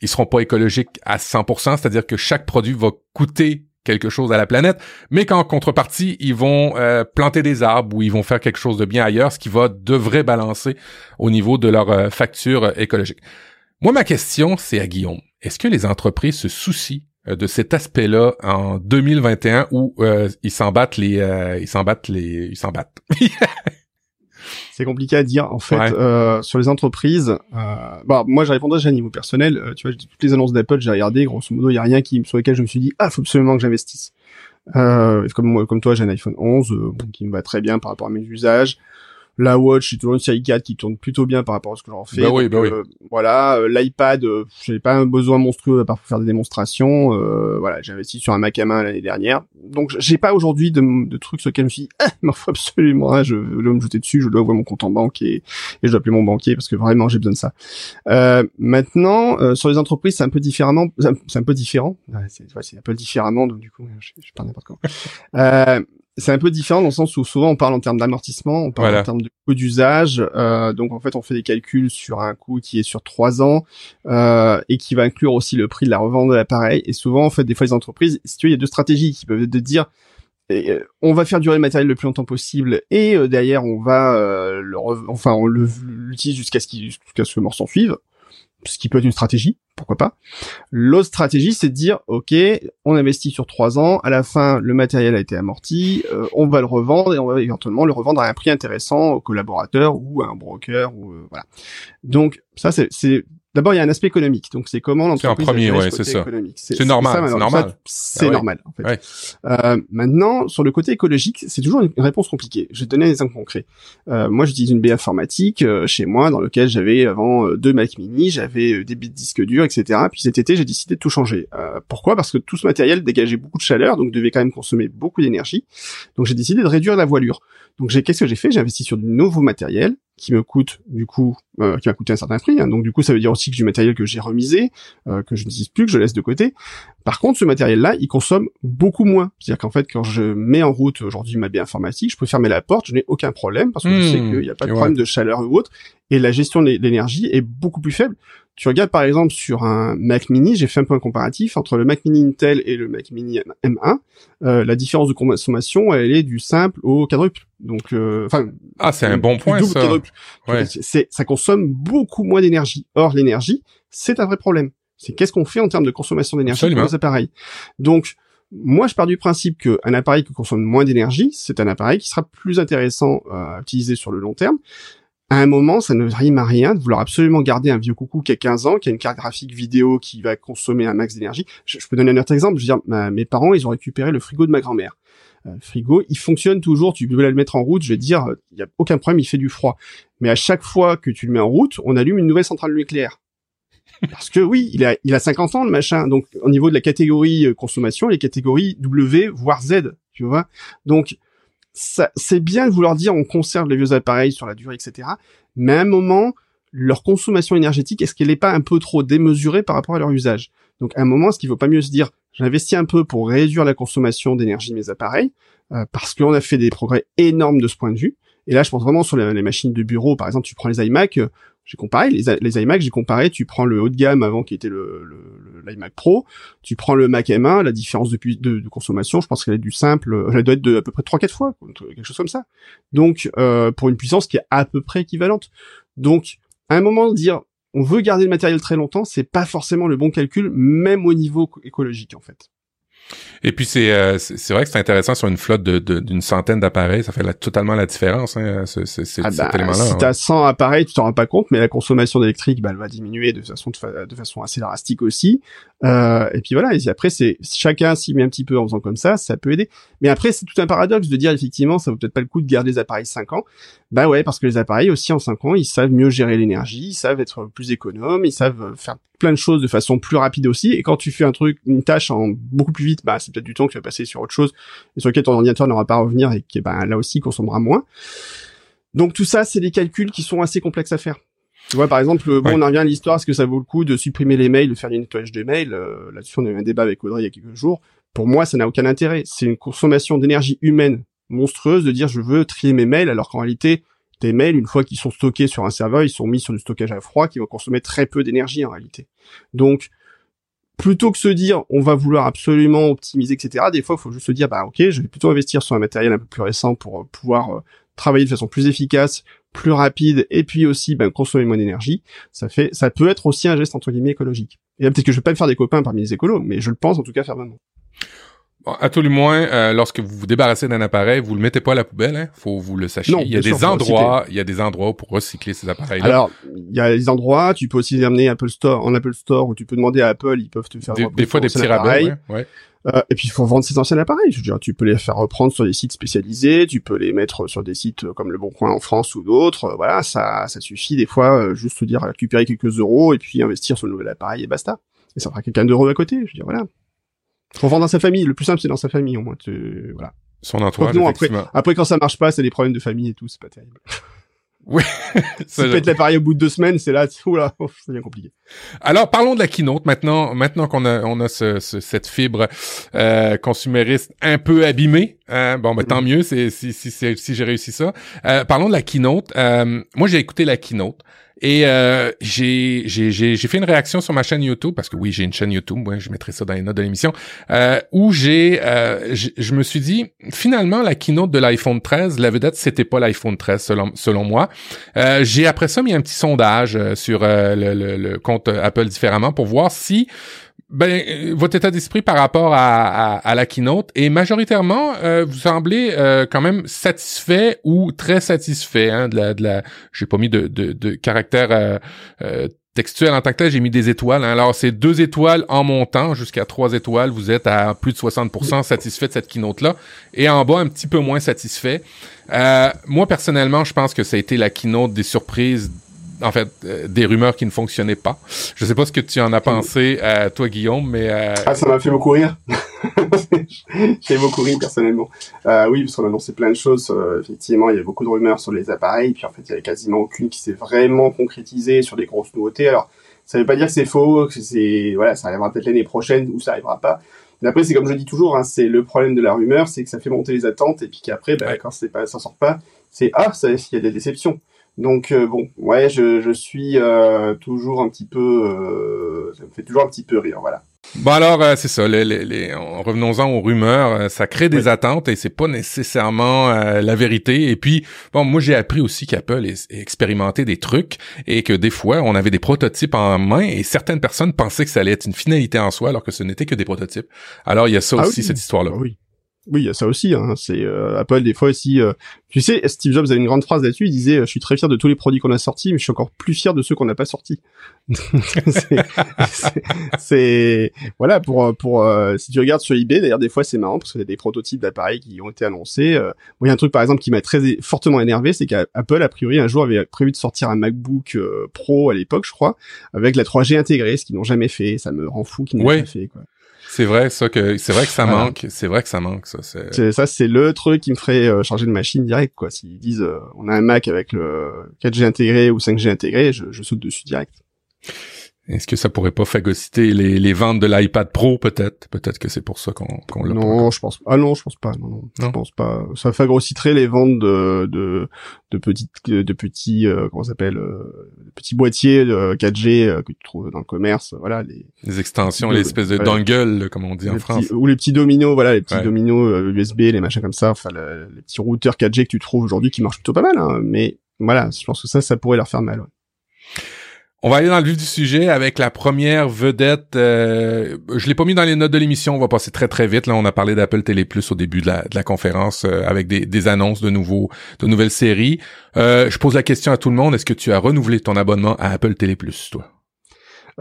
ils seront pas écologiques à 100%, c'est-à-dire que chaque produit va coûter quelque chose à la planète, mais qu'en contrepartie, ils vont euh, planter des arbres ou ils vont faire quelque chose de bien ailleurs, ce qui va devrait balancer au niveau de leur facture écologique. Moi, ma question, c'est à Guillaume. Est-ce que les entreprises se soucient euh, de cet aspect-là en 2021 où ils s'en battent les ils s'en battent les ils s'en battent? C'est compliqué à dire en fait euh, sur les entreprises. Euh, bah moi, j'ai répondu à un niveau personnel. Euh, tu vois, toutes les annonces d'Apple, j'ai regardé. Grosso modo, il y a rien qui sur lesquels je me suis dit ah, faut absolument que j'investisse. Euh, comme moi, comme toi, j'ai un iPhone 11 euh, qui me va très bien par rapport à mes usages. La Watch, c'est toujours une série 4 qui tourne plutôt bien par rapport à ce que j'en fais. Bah oui, bah oui. Euh, voilà, euh, l'iPad, euh, j'ai pas un besoin monstrueux à part pour faire des démonstrations. Euh, voilà, j'ai investi sur un Mac à main l'année dernière. Donc j'ai pas aujourd'hui de, de, trucs sur lesquels je me suis dit, ah, faut absolument, hein, je, dois me jeter dessus, je dois ouvrir mon compte en banque et, et je dois appeler mon banquier parce que vraiment j'ai besoin de ça. Euh, maintenant, sur les entreprises, c'est un peu différemment, c'est un peu différent. c'est un peu différemment, donc du coup, je, je parle n'importe quoi. C'est un peu différent dans le sens où souvent on parle en termes d'amortissement, on parle en termes de coût d'usage. Euh, donc en fait, on fait des calculs sur un coût qui est sur trois ans euh, et qui va inclure aussi le prix de la revente de l'appareil. Et souvent, en fait, des fois, les entreprises, si tu veux, il y a deux stratégies qui peuvent être de dire euh, on va faire durer le matériel le plus longtemps possible et euh, derrière on va euh, le enfin on l'utilise jusqu'à ce qu'il jusqu'à ce que mort s'en suive ce qui peut être une stratégie, pourquoi pas. L'autre stratégie, c'est de dire, ok, on investit sur trois ans, à la fin, le matériel a été amorti, euh, on va le revendre et on va éventuellement le revendre à un prix intéressant aux collaborateurs ou à un broker ou euh, voilà. Donc ça, c'est D'abord, il y a un aspect économique. Donc, c'est comment l'entreprise C'est premier, ouais, c'est ça. C'est normal, c'est normal. C'est ah normal, en fait. Euh, maintenant, sur le côté écologique, c'est toujours une réponse compliquée. Je vais te donner un exemple concret. Euh, moi, j'utilise une baie informatique euh, chez moi, dans lequel j'avais avant euh, deux Mac Mini, j'avais euh, des bits de disque dur, etc. Puis cet été, j'ai décidé de tout changer. pourquoi? Parce que tout ce matériel dégageait beaucoup de chaleur, donc devait quand même consommer beaucoup d'énergie. Donc, j'ai décidé de réduire la voilure. Donc, j'ai qu'est-ce que j'ai fait? J'ai investi sur du nouveau matériel qui me coûte du coup euh, qui m'a coûté un certain prix. Hein. Donc du coup, ça veut dire aussi que du matériel que j'ai remisé, euh, que je n'utilise plus, que je laisse de côté. Par contre, ce matériel-là, il consomme beaucoup moins. C'est-à-dire qu'en fait, quand je mets en route aujourd'hui ma baie informatique, je peux fermer la porte, je n'ai aucun problème parce que je sais mmh. qu'il n'y a pas de problème de chaleur ou autre. Et la gestion de l'énergie est beaucoup plus faible. Tu regardes par exemple sur un Mac Mini, j'ai fait un point comparatif entre le Mac Mini Intel et le Mac Mini M1. Euh, la différence de consommation, elle est du simple au quadruple. Donc, euh, enfin, ah, c'est un bon point ça. Ouais. C'est, ça consomme beaucoup moins d'énergie. Or, l'énergie, c'est un vrai problème. C'est qu'est-ce qu'on fait en termes de consommation d'énergie pour les appareils. Donc, moi, je pars du principe qu'un appareil qui consomme moins d'énergie, c'est un appareil qui sera plus intéressant à utiliser sur le long terme à un moment, ça ne rime à rien de vouloir absolument garder un vieux coucou qui a 15 ans, qui a une carte graphique vidéo qui va consommer un max d'énergie. Je, peux donner un autre exemple. Je veux dire, mes parents, ils ont récupéré le frigo de ma grand-mère. Euh, frigo, il fonctionne toujours. Tu peux le mettre en route. Je vais dire, il y a aucun problème, il fait du froid. Mais à chaque fois que tu le mets en route, on allume une nouvelle centrale nucléaire. *laughs* Parce que oui, il a, il a 50 ans le machin. Donc au niveau de la catégorie euh, consommation, les catégories W voire Z, tu vois. Donc c'est bien de vouloir dire on conserve les vieux appareils sur la durée, etc. Mais à un moment, leur consommation énergétique, est-ce qu'elle n'est pas un peu trop démesurée par rapport à leur usage? Donc à un moment, est-ce qu'il ne vaut pas mieux se dire j'investis un peu pour réduire la consommation d'énergie de mes appareils, euh, parce qu'on a fait des progrès énormes de ce point de vue? Et là, je pense vraiment sur les, machines de bureau, par exemple, tu prends les iMac, euh, j'ai comparé les, les iMac, j'ai comparé, tu prends le haut de gamme avant qui était le, l'iMac Pro, tu prends le Mac M1, la différence de, de, consommation, je pense qu'elle est du simple, elle doit être de à peu près 3-4 fois, quelque chose comme ça. Donc, euh, pour une puissance qui est à peu près équivalente. Donc, à un moment dire, on veut garder le matériel très longtemps, c'est pas forcément le bon calcul, même au niveau écologique en fait. Et puis c'est euh, c'est vrai que c'est intéressant sur une flotte de d'une centaine d'appareils, ça fait totalement la différence hein, ce, ce, ah cet bah, élément-là. Si t'as 100 appareils, tu t'en rends pas compte, mais la consommation d'électrique, bah, elle va diminuer de façon de, façon assez drastique aussi. Euh, et puis voilà, et après c'est chacun s'y met un petit peu en faisant comme ça, ça peut aider. Mais après c'est tout un paradoxe de dire effectivement ça vaut peut-être pas le coup de garder les appareils 5 ans. Bah ouais, parce que les appareils aussi en 5 ans, ils savent mieux gérer l'énergie, ils savent être plus économes, ils savent faire plein de choses de façon plus rapide aussi. Et quand tu fais un truc, une tâche en beaucoup plus vite, bah c'est peut-être du temps que tu vas passer sur autre chose et sur lequel ton ordinateur n'aura pas à revenir et qui bah, là aussi consommera moins. Donc tout ça, c'est des calculs qui sont assez complexes à faire. Tu vois, par exemple, bon, on en revient à l'histoire, est-ce que ça vaut le coup de supprimer les mails, de faire du nettoyage des mails? Euh, Là-dessus, on a eu un débat avec Audrey il y a quelques jours. Pour moi, ça n'a aucun intérêt. C'est une consommation d'énergie humaine monstrueuse de dire je veux trier mes mails, alors qu'en réalité, tes mails, une fois qu'ils sont stockés sur un serveur, ils sont mis sur du stockage à froid qui va consommer très peu d'énergie en réalité. Donc, plutôt que se dire on va vouloir absolument optimiser, etc., des fois, il faut juste se dire, bah ok, je vais plutôt investir sur un matériel un peu plus récent pour pouvoir euh, travailler de façon plus efficace, plus rapide, et puis aussi ben, consommer moins d'énergie. Ça fait, ça peut être aussi un geste entre guillemets écologique. Et peut-être que je vais pas me faire des copains parmi les écolos, mais je le pense en tout cas fermement. À tout le moins, euh, lorsque vous vous débarrassez d'un appareil, vous le mettez pas à la poubelle, hein. Faut vous le sachiez. il y a des endroits, il y a des endroits pour recycler ces appareils-là. Alors, il y a des endroits. Tu peux aussi les amener Apple Store, en Apple Store, où tu peux demander à Apple, ils peuvent te faire des, des fois des petits rabais. Ouais, Euh, et puis il faut vendre ces anciens appareils. Je veux dire, tu peux les faire reprendre sur des sites spécialisés, tu peux les mettre sur des sites comme Le Bon Coin en France ou d'autres. Voilà, ça, ça suffit des fois euh, juste te dire récupérer quelques euros et puis investir sur le nouvel appareil et basta. Et ça fera quelqu'un d'euros à côté. Je veux dire, voilà. Faut vendre dans sa famille. Le plus simple, c'est dans sa famille, au moins. Tu... Voilà. Son entourage, non, après, après, quand ça marche pas, c'est des problèmes de famille et tout, c'est pas terrible. *laughs* Oui. si *laughs* tu pètes l'appareil au bout de deux semaines, c'est là, oula, c'est bien compliqué. Alors, parlons de la keynote maintenant. Maintenant qu'on a, on a ce, ce, cette fibre euh, consumériste un peu abîmée. Hein, bon, ben, tant mieux, c'est si, si, si, si j'ai réussi ça. Euh, parlons de la keynote. Euh, moi, j'ai écouté la keynote. Et euh, j'ai fait une réaction sur ma chaîne YouTube, parce que oui, j'ai une chaîne YouTube, je mettrai ça dans les notes de l'émission, euh, où j'ai euh, je me suis dit, finalement, la keynote de l'iPhone 13, la vedette, c'était pas l'iPhone 13, selon, selon moi. Euh, j'ai après ça mis un petit sondage euh, sur le, le, le compte Apple différemment pour voir si ben, euh, votre état d'esprit par rapport à, à, à, la keynote est majoritairement, euh, vous semblez euh, quand même satisfait ou très satisfait hein, de la, de la. J'ai pas mis de, de, de caractère euh, euh, textuel en tant que tel, j'ai mis des étoiles. Hein. Alors c'est deux étoiles en montant jusqu'à trois étoiles. Vous êtes à plus de 60% satisfait de cette keynote là, et en bas un petit peu moins satisfait. moi personnellement, je pense que ça a été la keynote des surprises en fait, euh, des rumeurs qui ne fonctionnaient pas. Je sais pas ce que tu en as pensé, euh, toi, Guillaume, mais... Euh... Ah, ça m'a fait beaucoup rire. *laughs* J'ai beaucoup ri, personnellement. Oui, parce qu'on a annoncé plein de choses. Effectivement, il y a beaucoup de rumeurs sur les appareils, puis en fait, il y avait quasiment aucune qui s'est vraiment concrétisée sur des grosses nouveautés. Alors, ça veut pas dire que c'est faux, que c'est... Voilà, ça arrivera peut-être l'année prochaine, ou ça arrivera pas. Mais après, c'est comme je dis toujours, hein, c'est le problème de la rumeur, c'est que ça fait monter les attentes, et puis qu'après, bah, ouais. quand c'est pas, ça sort pas, c'est ah, ça, il y a des déceptions. Donc euh, bon, ouais, je, je suis euh, toujours un petit peu, euh, ça me fait toujours un petit peu rire, voilà. Bon alors euh, c'est ça, les, les, les revenons-en aux rumeurs, ça crée des oui. attentes et c'est pas nécessairement la vérité. Et puis bon, moi j'ai appris aussi qu'Apple expérimenté des trucs et que des fois on avait des prototypes en main et certaines personnes pensaient que ça allait être une finalité en soi alors que ce n'était que des prototypes. Alors il y a ça ah aussi oui. cette histoire-là. Ah oui. Oui, il y a ça aussi. Hein. C'est euh, Apple des fois aussi. Euh, tu sais, Steve Jobs avait une grande phrase là-dessus. Il disait euh, "Je suis très fier de tous les produits qu'on a sortis, mais je suis encore plus fier de ceux qu'on n'a pas sortis." *laughs* c'est voilà pour pour euh, si tu regardes sur eBay. D'ailleurs, des fois c'est marrant parce qu'il y a des prototypes d'appareils qui ont été annoncés. Euh, bon, il y a un truc par exemple qui m'a très fortement énervé, c'est qu'Apple a priori un jour avait prévu de sortir un MacBook Pro à l'époque, je crois, avec la 3G intégrée, ce qu'ils n'ont jamais fait. Ça me rend fou qu'ils n'aient ouais. pas fait. Quoi. C'est vrai, ça que c'est vrai que ça voilà. manque. C'est vrai que ça manque, ça. C'est ça, c'est le truc qui me ferait euh, changer de machine direct, quoi. S'ils disent, euh, on a un Mac avec le 4G intégré ou 5G intégré, je, je saute dessus direct. Est-ce que ça pourrait pas phagocyter les, les ventes de l'iPad Pro peut-être? Peut-être que c'est pour ça qu'on qu'on l'a Non, pas je pense pas. Ah non, je pense pas. Non, non, non, je pense pas. Ça phagocyterait les ventes de de de petites de petits euh, comment s'appelle euh, petits boîtiers de 4G euh, que tu trouves dans le commerce, voilà les les extensions, les espèces de voilà. dongle comme on dit les en France ou les petits dominos, voilà, les petits ouais. dominos USB, les machins comme ça, enfin le, les petits routeurs 4G que tu trouves aujourd'hui qui marchent plutôt pas mal hein, mais voilà, je pense que ça ça pourrait leur faire mal. Ouais. On va aller dans le vif du sujet avec la première vedette. Euh, je l'ai pas mis dans les notes de l'émission. On va passer très très vite. Là, on a parlé d'Apple Télé Plus au début de la, de la conférence euh, avec des, des, annonces de nouveaux, de nouvelles séries. Euh, je pose la question à tout le monde. Est-ce que tu as renouvelé ton abonnement à Apple Télé Plus, toi?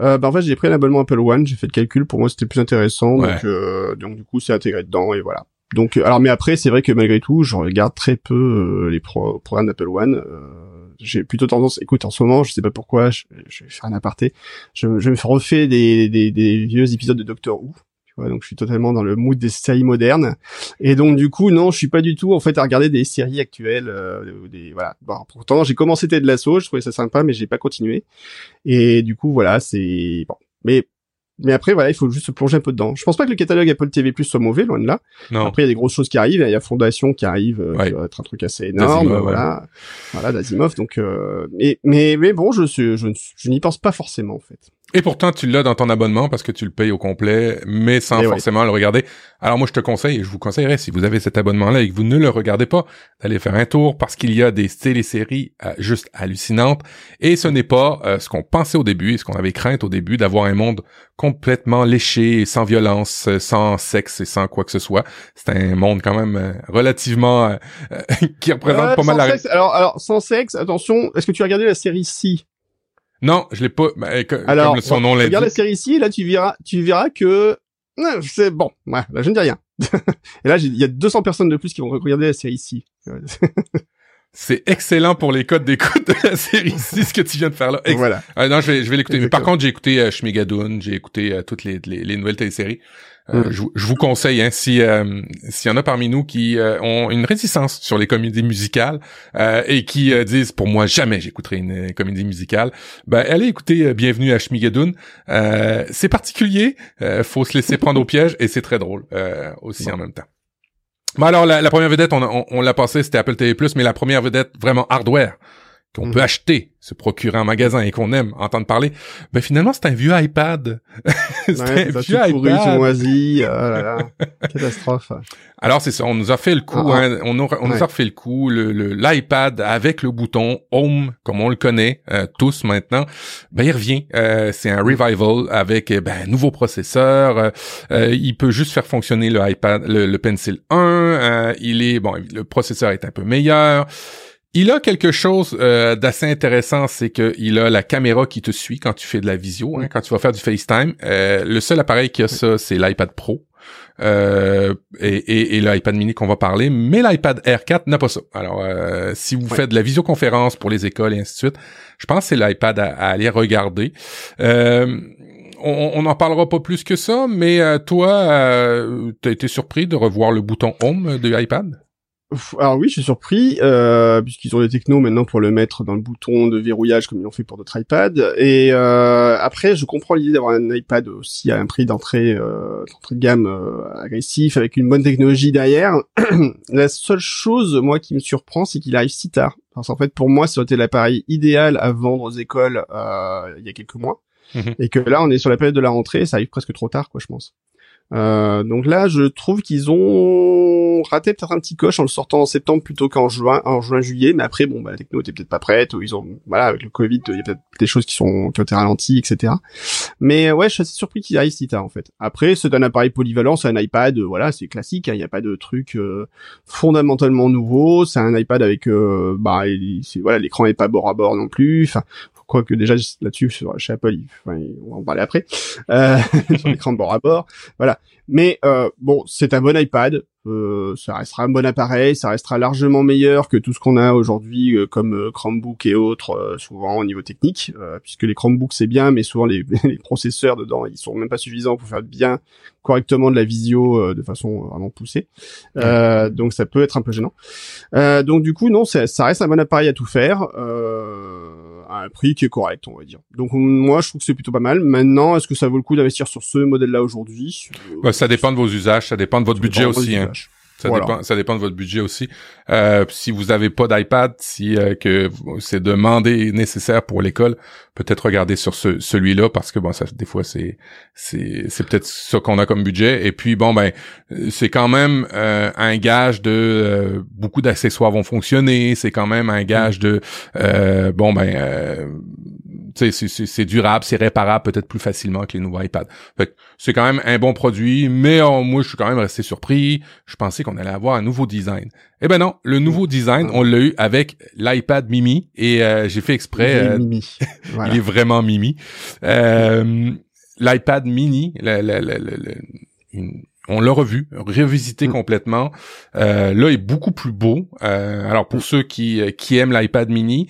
Euh, bah en fait j'ai pris un abonnement Apple One, j'ai fait le calcul, pour moi c'était plus intéressant, ouais. donc, euh, donc du coup c'est intégré dedans et voilà. Donc alors mais après c'est vrai que malgré tout je regarde très peu euh, les pro programmes d'Apple One. Euh, j'ai plutôt tendance, écoute, en ce moment, je sais pas pourquoi, je, je vais faire un aparté, je, je me refais des, des, des vieux épisodes de Doctor Who. Donc je suis totalement dans le mood des séries modernes. Et donc du coup, non, je suis pas du tout en fait à regarder des séries actuelles. Euh, des voilà. Bon, pourtant, j'ai commencé Ted Lasso, je trouvais ça sympa, mais j'ai pas continué. Et du coup, voilà, c'est bon. Mais mais après, voilà, il faut juste se plonger un peu dedans. Je pense pas que le catalogue Apple TV Plus soit mauvais, loin de là. Non. Après, il y a des grosses choses qui arrivent. Il y a Fondation qui arrive, euh, Ouais. qui va être un truc assez énorme, D'Asimov, voilà, voilà, d'Asimov. Donc, euh, mais, mais, mais bon, je, suis- je, je n'y pense pas forcément, en fait. Et pourtant, tu l'as dans ton abonnement parce que tu le payes au complet, mais sans Eh forcément le regarder. Alors moi, je te conseille, et je vous conseillerais, si vous avez cet abonnement-là et que vous ne le regardez pas, d'aller faire un tour parce qu'il y a des téléséries euh, juste hallucinantes. Et ce n'est pas euh, ce qu'on pensait au début et ce qu'on avait crainte au début d'avoir un monde complètement léché, sans violence, euh, sans sexe et sans quoi que ce soit. C'est un monde quand même euh, relativement *laughs* qui représente pas mal la... sexe, alors, alors, sans sexe, attention, est-ce que tu as regardé la série Si? Non, je l'ai pas... ben, co- Alors, comme son nom regarde la série et là, tu verras, tu verras que, euh, c'est bon. Ouais, là, je ne dis rien. *laughs* et là, il y a 200 personnes de plus qui vont regarder la série Si. *laughs* C'est excellent pour les codes d'écoute de la série 6 ce que tu viens de faire là. Ex- voilà. Ah, non, je vais, je vais l'écouter. Mais par contre, j'ai écouté euh, Shmigadoon, j'ai écouté euh, toutes les, les, les nouvelles téléséries. Euh, Mm. je, vous- je vous conseille, hein, si euh, s'il y en a parmi nous qui euh, ont une réticence sur les comédies musicales euh, et qui euh, disent pour moi jamais j'écouterai une comédie musicale, ben allez écouter Bienvenue à Shmigadoon. Euh, c'est particulier, euh, faut se laisser prendre au piège et c'est très drôle euh, aussi en même temps. Bon alors la, la première vedette, on, on, on l'a passé, c'était Apple TV+, mais la première vedette vraiment hardware qu'on Mhm. peut acheter, se procurer en magasin et qu'on aime entendre parler, ben finalement c'est un vieux iPad. *laughs* c'est Ouais, un vieux tout pourri, iPad. moisi, oh là là, catastrophe. Alors c'est ça, on nous a fait le coup, Ah, hein, on, aura- on nous ouais. a refait le coup, le l'iPad avec le bouton Home, comme on le connaît euh, tous maintenant, ben il revient. Euh, c'est un revival avec euh, ben un nouveau processeur. euh, euh, il peut juste faire fonctionner le iPad, le, le Pencil 1. euh, il est bon, le processeur est un peu meilleur. Il a quelque chose euh, d'assez intéressant, c'est qu'il a la caméra qui te suit quand tu fais de la visio, hein, quand tu vas faire du FaceTime. Euh, le seul appareil qui a ça, c'est l'iPad Pro. Euh, et, et, et l'iPad mini qu'on va parler, mais l'iPad Air 4 n'a pas ça. Alors, euh, si vous Ouais. faites de la visioconférence pour les écoles et ainsi de suite, je pense que c'est l'iPad à, à aller regarder. Euh, on n'en parlera pas plus que ça, mais euh, toi, euh, t'as été surpris de revoir le bouton Home de l'iPad? Alors oui, je suis surpris, euh, puisqu'ils ont des technos maintenant pour le mettre dans le bouton de verrouillage comme ils l'ont fait pour d'autres iPads. Et euh, après, je comprends l'idée d'avoir un iPad aussi à un prix d'entrée, euh, d'entrée de gamme euh, agressif, avec une bonne technologie derrière. *clears throat* La seule chose, moi, qui me surprend, c'est qu'il arrive si tard. Parce qu'en fait, pour moi, ça aurait été l'appareil idéal à vendre aux écoles euh, il y a quelques mois. Mhm. Et que là, on est sur la période de la rentrée, ça arrive presque trop tard, quoi, je pense. Euh, donc là, je trouve qu'ils ont raté peut-être un petit coche en le sortant en septembre plutôt qu'en juin, en juin juillet. Mais après, bon, bah, la techno était peut-être pas prête. Ou ils ont, voilà, avec le Covid, il y a peut-être des choses qui sont qui ont été ralenties, etc. Mais ouais, je suis assez surpris qu'il arrive si tard en fait. Après, c'est un appareil polyvalent, c'est un iPad, euh, voilà, c'est classique. hein, Il n'y a pas de truc euh, fondamentalement nouveau. C'est un iPad avec, euh, bah, il- voilà, l'écran est pas bord à bord non plus. Enfin, quoi que déjà là-dessus sur- chez Apple, il- enfin, on va en parler après. Euh, *laughs* sur l'écran bord à bord, voilà. Mais euh, bon, c'est un bon iPad. Euh, ça restera un bon appareil, ça restera largement meilleur que tout ce qu'on a aujourd'hui euh, comme euh, Chromebook et autres, euh, souvent au niveau technique, euh, puisque les Chromebooks c'est bien, mais souvent les, *laughs* les processeurs dedans ils sont même pas suffisants pour faire bien correctement de la visio euh, de façon vraiment poussée. Euh, donc ça peut être un peu gênant. Euh, donc du coup non, ça, ça reste un bon appareil à tout faire. Euh, à un prix qui est correct, on va dire. Donc moi, je trouve que c'est plutôt pas mal. Maintenant, est-ce que ça vaut le coup d'investir sur ce modèle-là aujourd'hui? Bah, ça dépend de vos usages, ça dépend de votre ça budget aussi. Hein. Ça Voilà. dépend, ça dépend de votre budget aussi. Euh, si vous avez pas d'iPad, si euh, que c'est demandé nécessaire pour l'école, peut-être regarder sur ce, celui-là parce que bon, ça des fois c'est c'est c'est peut-être ça qu'on a comme budget. Et puis bon ben c'est quand même euh, un gage de euh, beaucoup d'accessoires vont fonctionner. C'est quand même un gage de euh, bon ben euh, c'est- durable, c'est réparable peut-être plus facilement que les nouveaux iPads. Fait que c'est quand même un bon produit, mais oh, moi je suis quand même resté surpris. Je pensais qu'on allait avoir un nouveau design. Eh ben non, le nouveau design, on l'a eu avec l'iPad Mimi et euh, j'ai fait exprès. Il est euh, mimi. *laughs* Voilà. il est vraiment Mimi. Euh, L'iPad Mini, une- on l'a revu, revisité Mm. complètement. Euh, là, il est beaucoup plus beau. Euh, alors pour ceux qui qui aiment l'iPad Mini,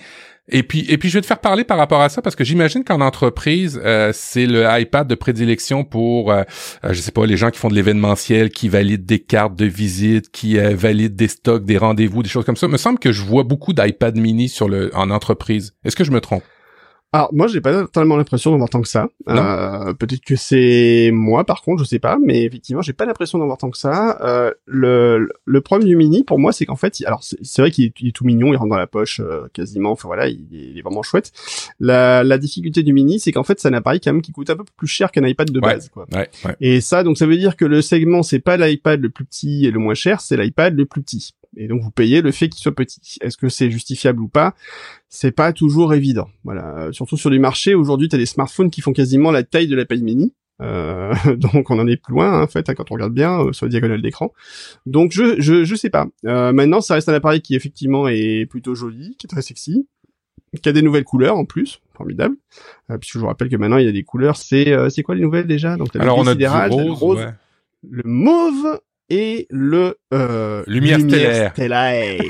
Et puis, et puis, je vais te faire parler par rapport à ça parce que j'imagine qu'en entreprise, euh, c'est le iPad de prédilection pour, euh, euh, je sais pas, les gens qui font de l'événementiel, qui valident des cartes de visite, qui valident des stocks, des rendez-vous, des choses comme ça. Il me semble que je vois beaucoup d'iPad mini sur le en entreprise. Est-ce que je me trompe? Alors moi j'ai pas totalement l'impression d'en voir tant que ça. Euh, Peut-être que c'est moi par contre, je sais pas, mais effectivement j'ai pas l'impression d'en voir tant que ça. Euh, le, le problème du mini pour moi c'est qu'en fait, alors c'est vrai qu'il est, tout mignon, il rentre dans la poche euh, quasiment, enfin voilà, il est, vraiment chouette. La, la difficulté du mini c'est qu'en fait c'est un appareil quand même qui coûte un peu plus cher qu'un iPad de base. Quoi. Ouais, et ça donc ça veut dire que le segment c'est pas l'iPad le plus petit et le moins cher, c'est l'iPad le plus petit et donc vous payez le fait qu'il soit petit. Est-ce que c'est justifiable ou pas? C'est pas toujours évident. Voilà, surtout sur du marché aujourd'hui, tu as des smartphones qui font quasiment la taille de la paille mini. Euh, *laughs* donc on en est plus loin hein, en fait hein, quand on regarde bien euh, sur la diagonale d'écran. Donc je je je sais pas. Euh, maintenant ça reste un appareil qui effectivement est plutôt joli, qui est très sexy, qui a des nouvelles couleurs en plus, formidable. Euh, puisque je vous rappelle que maintenant il y a des couleurs. C'est euh, c'est quoi les nouvelles déjà? Donc alors on a rose, rose le mauve et le euh, lumière, lumière stellaire.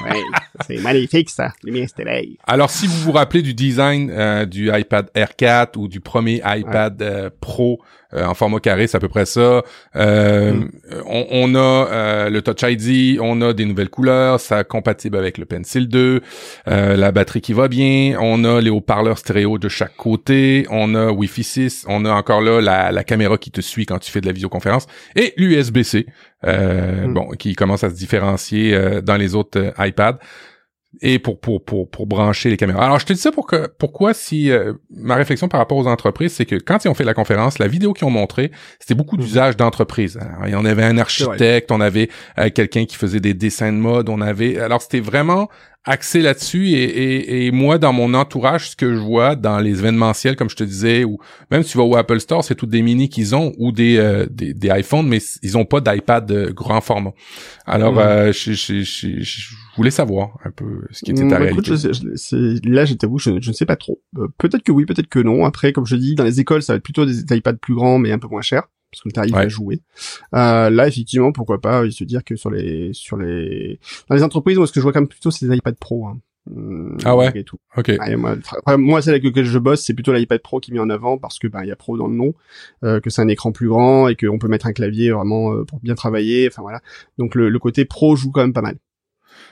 *laughs* c'est magnifique ça, lumière stellaire. Alors si vous vous rappelez du design euh, du iPad Air 4 ou du premier iPad euh, Pro euh, en format carré, c'est à peu près ça. Euh, mm. on, on, a euh, le Touch ID, on a des nouvelles couleurs, ça compatible avec le Pencil 2, la batterie qui va bien, on a les haut-parleurs stéréo de chaque côté, on a Wi-Fi 6, on a encore là la, la caméra qui te suit quand tu fais de la visioconférence et l'USB-C, mm. bon, qui commence à se différencier dans les autres iPads et pour, pour, pour, pour brancher les caméras. Alors, je te dis ça pour que, pourquoi si euh, ma réflexion par rapport aux entreprises, c'est que quand ils ont fait la conférence, la vidéo qu'ils ont montré, c'était beaucoup mhm. d'usage d'entreprise. Il y en avait un architecte, on avait euh, quelqu'un qui faisait des dessins de mode, on avait... Alors, c'était vraiment axé là-dessus et, et, et, moi dans mon entourage ce que je vois dans les événementiels comme je te disais ou même si tu vas au Apple Store c'est tout des mini qu'ils ont ou des, euh, des, des iPhones mais ils ont pas d'iPad de grand format. Alors euh, je, je, je, je, voulais savoir un peu ce qui était ta écoute, réalité. là je t'avoue je, ne sais pas trop. Euh, peut-être que oui peut-être que non. Après comme je dis dans les écoles ça va être plutôt des iPads plus grands mais un peu moins chers parce que le tarif à jouer. Euh, là, effectivement, pourquoi pas se dire que sur les sur les dans les entreprises, moi, ce que je vois quand même plutôt, c'est les iPad Pro. Hein. Hum, ah ouais. Et tout. Ok. moi, moi, celle avec laquelle je bosse, c'est plutôt l'iPad Pro qui est mis en avant parce que bah il y a Pro dans le nom, euh, que c'est un écran plus grand et qu'on peut mettre un clavier vraiment euh, pour bien travailler. Enfin voilà. Donc le, le côté Pro joue quand même pas mal.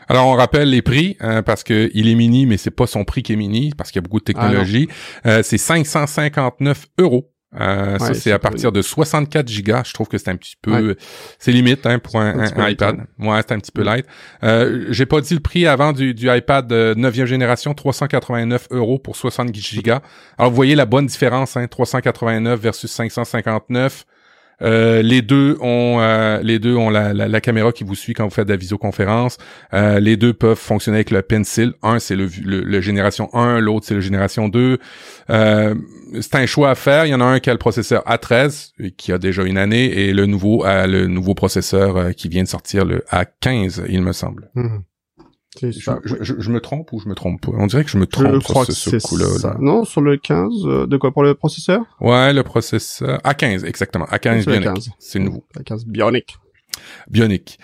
Alors on rappelle les prix hein, parce que il est mini, mais c'est pas son prix qui est mini parce qu'il y a beaucoup de ah technologie. euh, c'est 559 euros euh, ça c'est à partir de 64 gigas. Je trouve que c'est un petit peu, c'est limite hein, pour un, iPad. Ouais, c'est un petit peu light. Euh, J'ai pas dit le prix avant du, du iPad 9e génération, 389 euros pour 60 gigas. Alors vous voyez la bonne différence, hein, 389 versus 559. Euh, les deux ont euh, les deux ont la, la, caméra qui vous suit quand vous faites de la visioconférence. Euh, les deux peuvent fonctionner avec le pencil. Un c'est le, le, génération 1, l'autre c'est le génération 2. c'est un choix à faire. Il y en a un qui a le processeur A13 qui a déjà une année et le nouveau a le nouveau processeur qui vient de sortir le A15 il me semble. Mmh. Je, me trompe ou je me trompe pas? On dirait que je me trompe sur ce, coup-là. Non, sur le 15, euh, de quoi pour le processeur? Ouais, le processeur A15 exactement, A15 Bionic. C'est nouveau. A15 Bionic. Bionic.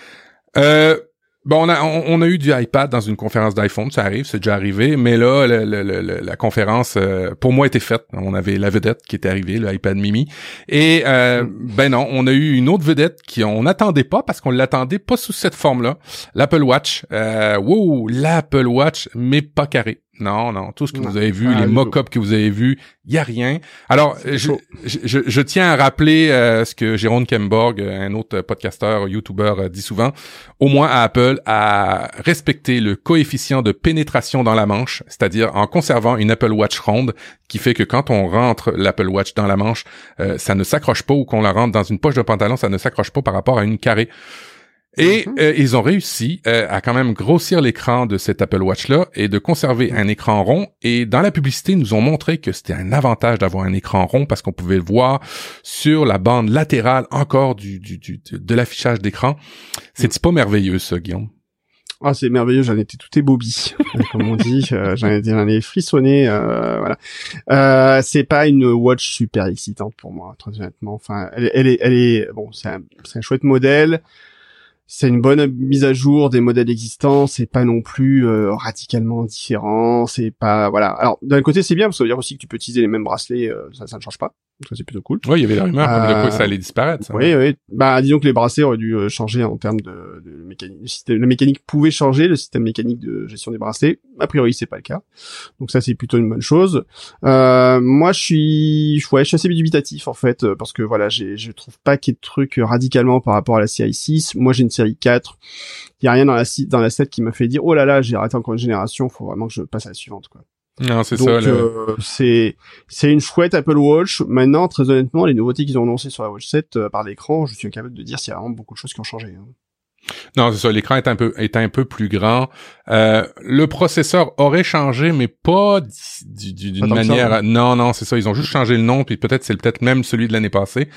Euh, Bon, on a, on, a eu du iPad dans une conférence d'iPhone, ça arrive, c'est déjà arrivé, mais là, la conférence, euh, pour moi, était faite. On avait la vedette qui était arrivée, le iPad Mimi, et euh, ben non, on a eu une autre vedette qui on n'attendait pas parce qu'on l'attendait pas sous cette forme-là, l'Apple Watch. Euh, wow, l'Apple Watch, mais pas carré. Non, non, tout ce que vous avez vu, les mock-ups que vous avez vus, il y a rien. Alors, je, je, je, tiens à rappeler euh, ce que Jérôme Kemborg, un autre podcasteur, YouTuber, euh, dit souvent. Au moins à Apple, à respecter le coefficient de pénétration dans la manche, c'est-à-dire en conservant une Apple Watch ronde, qui fait que quand on rentre l'Apple Watch dans la manche, euh, ça ne s'accroche pas ou qu'on la rentre dans une poche de pantalon, ça ne s'accroche pas par rapport à une carrée. Et mhm. euh, ils ont réussi euh, à quand même grossir l'écran de cet Apple Watch là et de conserver un écran rond. Et dans la publicité, ils nous ont montré que c'était un avantage d'avoir un écran rond parce qu'on pouvait le voir sur la bande latérale encore du, du, du de l'affichage d'écran. C'est pas merveilleux ça, Guillaume? Ah, c'est merveilleux, j'en étais tout ébobie, comme on dit, euh, j'en ai, frissonné, euh, voilà. Euh, c'est pas une watch super excitante pour moi, très honnêtement. Enfin, elle, elle est, elle est, bon, c'est un, c'est un chouette modèle. C'est une bonne mise à jour des modèles existants, c'est pas non plus euh, radicalement différent, c'est pas voilà. Alors d'un côté c'est bien parce que ça veut dire aussi que tu peux utiliser les mêmes bracelets, euh, ça, ne change pas, ça c'est plutôt cool. Oui, il y avait la rumeur comme de quoi ça allait disparaître. Ça. Oui, oui. Bah disons que les bracelets auraient dû changer en termes de, de mécanique. Le système, la mécanique pouvait changer, le système mécanique de gestion des bracelets. A priori c'est pas le cas, donc ça c'est plutôt une bonne chose. Euh, moi je suis, ouais, je suis assez dubitatif en fait parce que voilà, je trouve pas qu'il y ait de trucs radicalement par rapport à la série 6. Moi j'ai une série 4. Il y a rien dans la dans la 7 qui m'a fait dire oh là là, j'ai raté encore une génération, faut vraiment que je passe à la suivante quoi. Non, c'est ça. Euh, c'est c'est une chouette Apple Watch. Maintenant, très honnêtement, les nouveautés qu'ils ont annoncées sur la Watch 7 euh, par l'écran, je suis incapable de dire s'il y a vraiment beaucoup de choses qui ont changé. Hein. Non, c'est ça. L'écran est un peu est un peu plus grand. Euh, le processeur aurait changé, mais pas d'une manière. Ça, Non, non, c'est ça. Ils ont juste changé le nom, puis peut-être c'est peut-être même celui de l'année passée.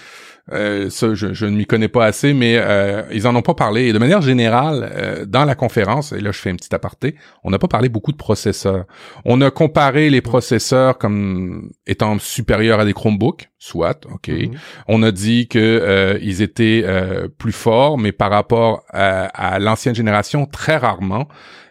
Euh, ça, je, ne m'y connais pas assez, mais euh, ils en ont pas parlé. Et de manière générale, euh, dans la conférence, et là je fais un petit aparté, on n'a pas parlé beaucoup de processeurs. On a comparé les processeurs comme étant supérieurs à des Chromebooks, soit, ok. Mm-hmm. On a dit que euh, ils étaient plus forts, mais par rapport à, à l'ancienne génération, très rarement.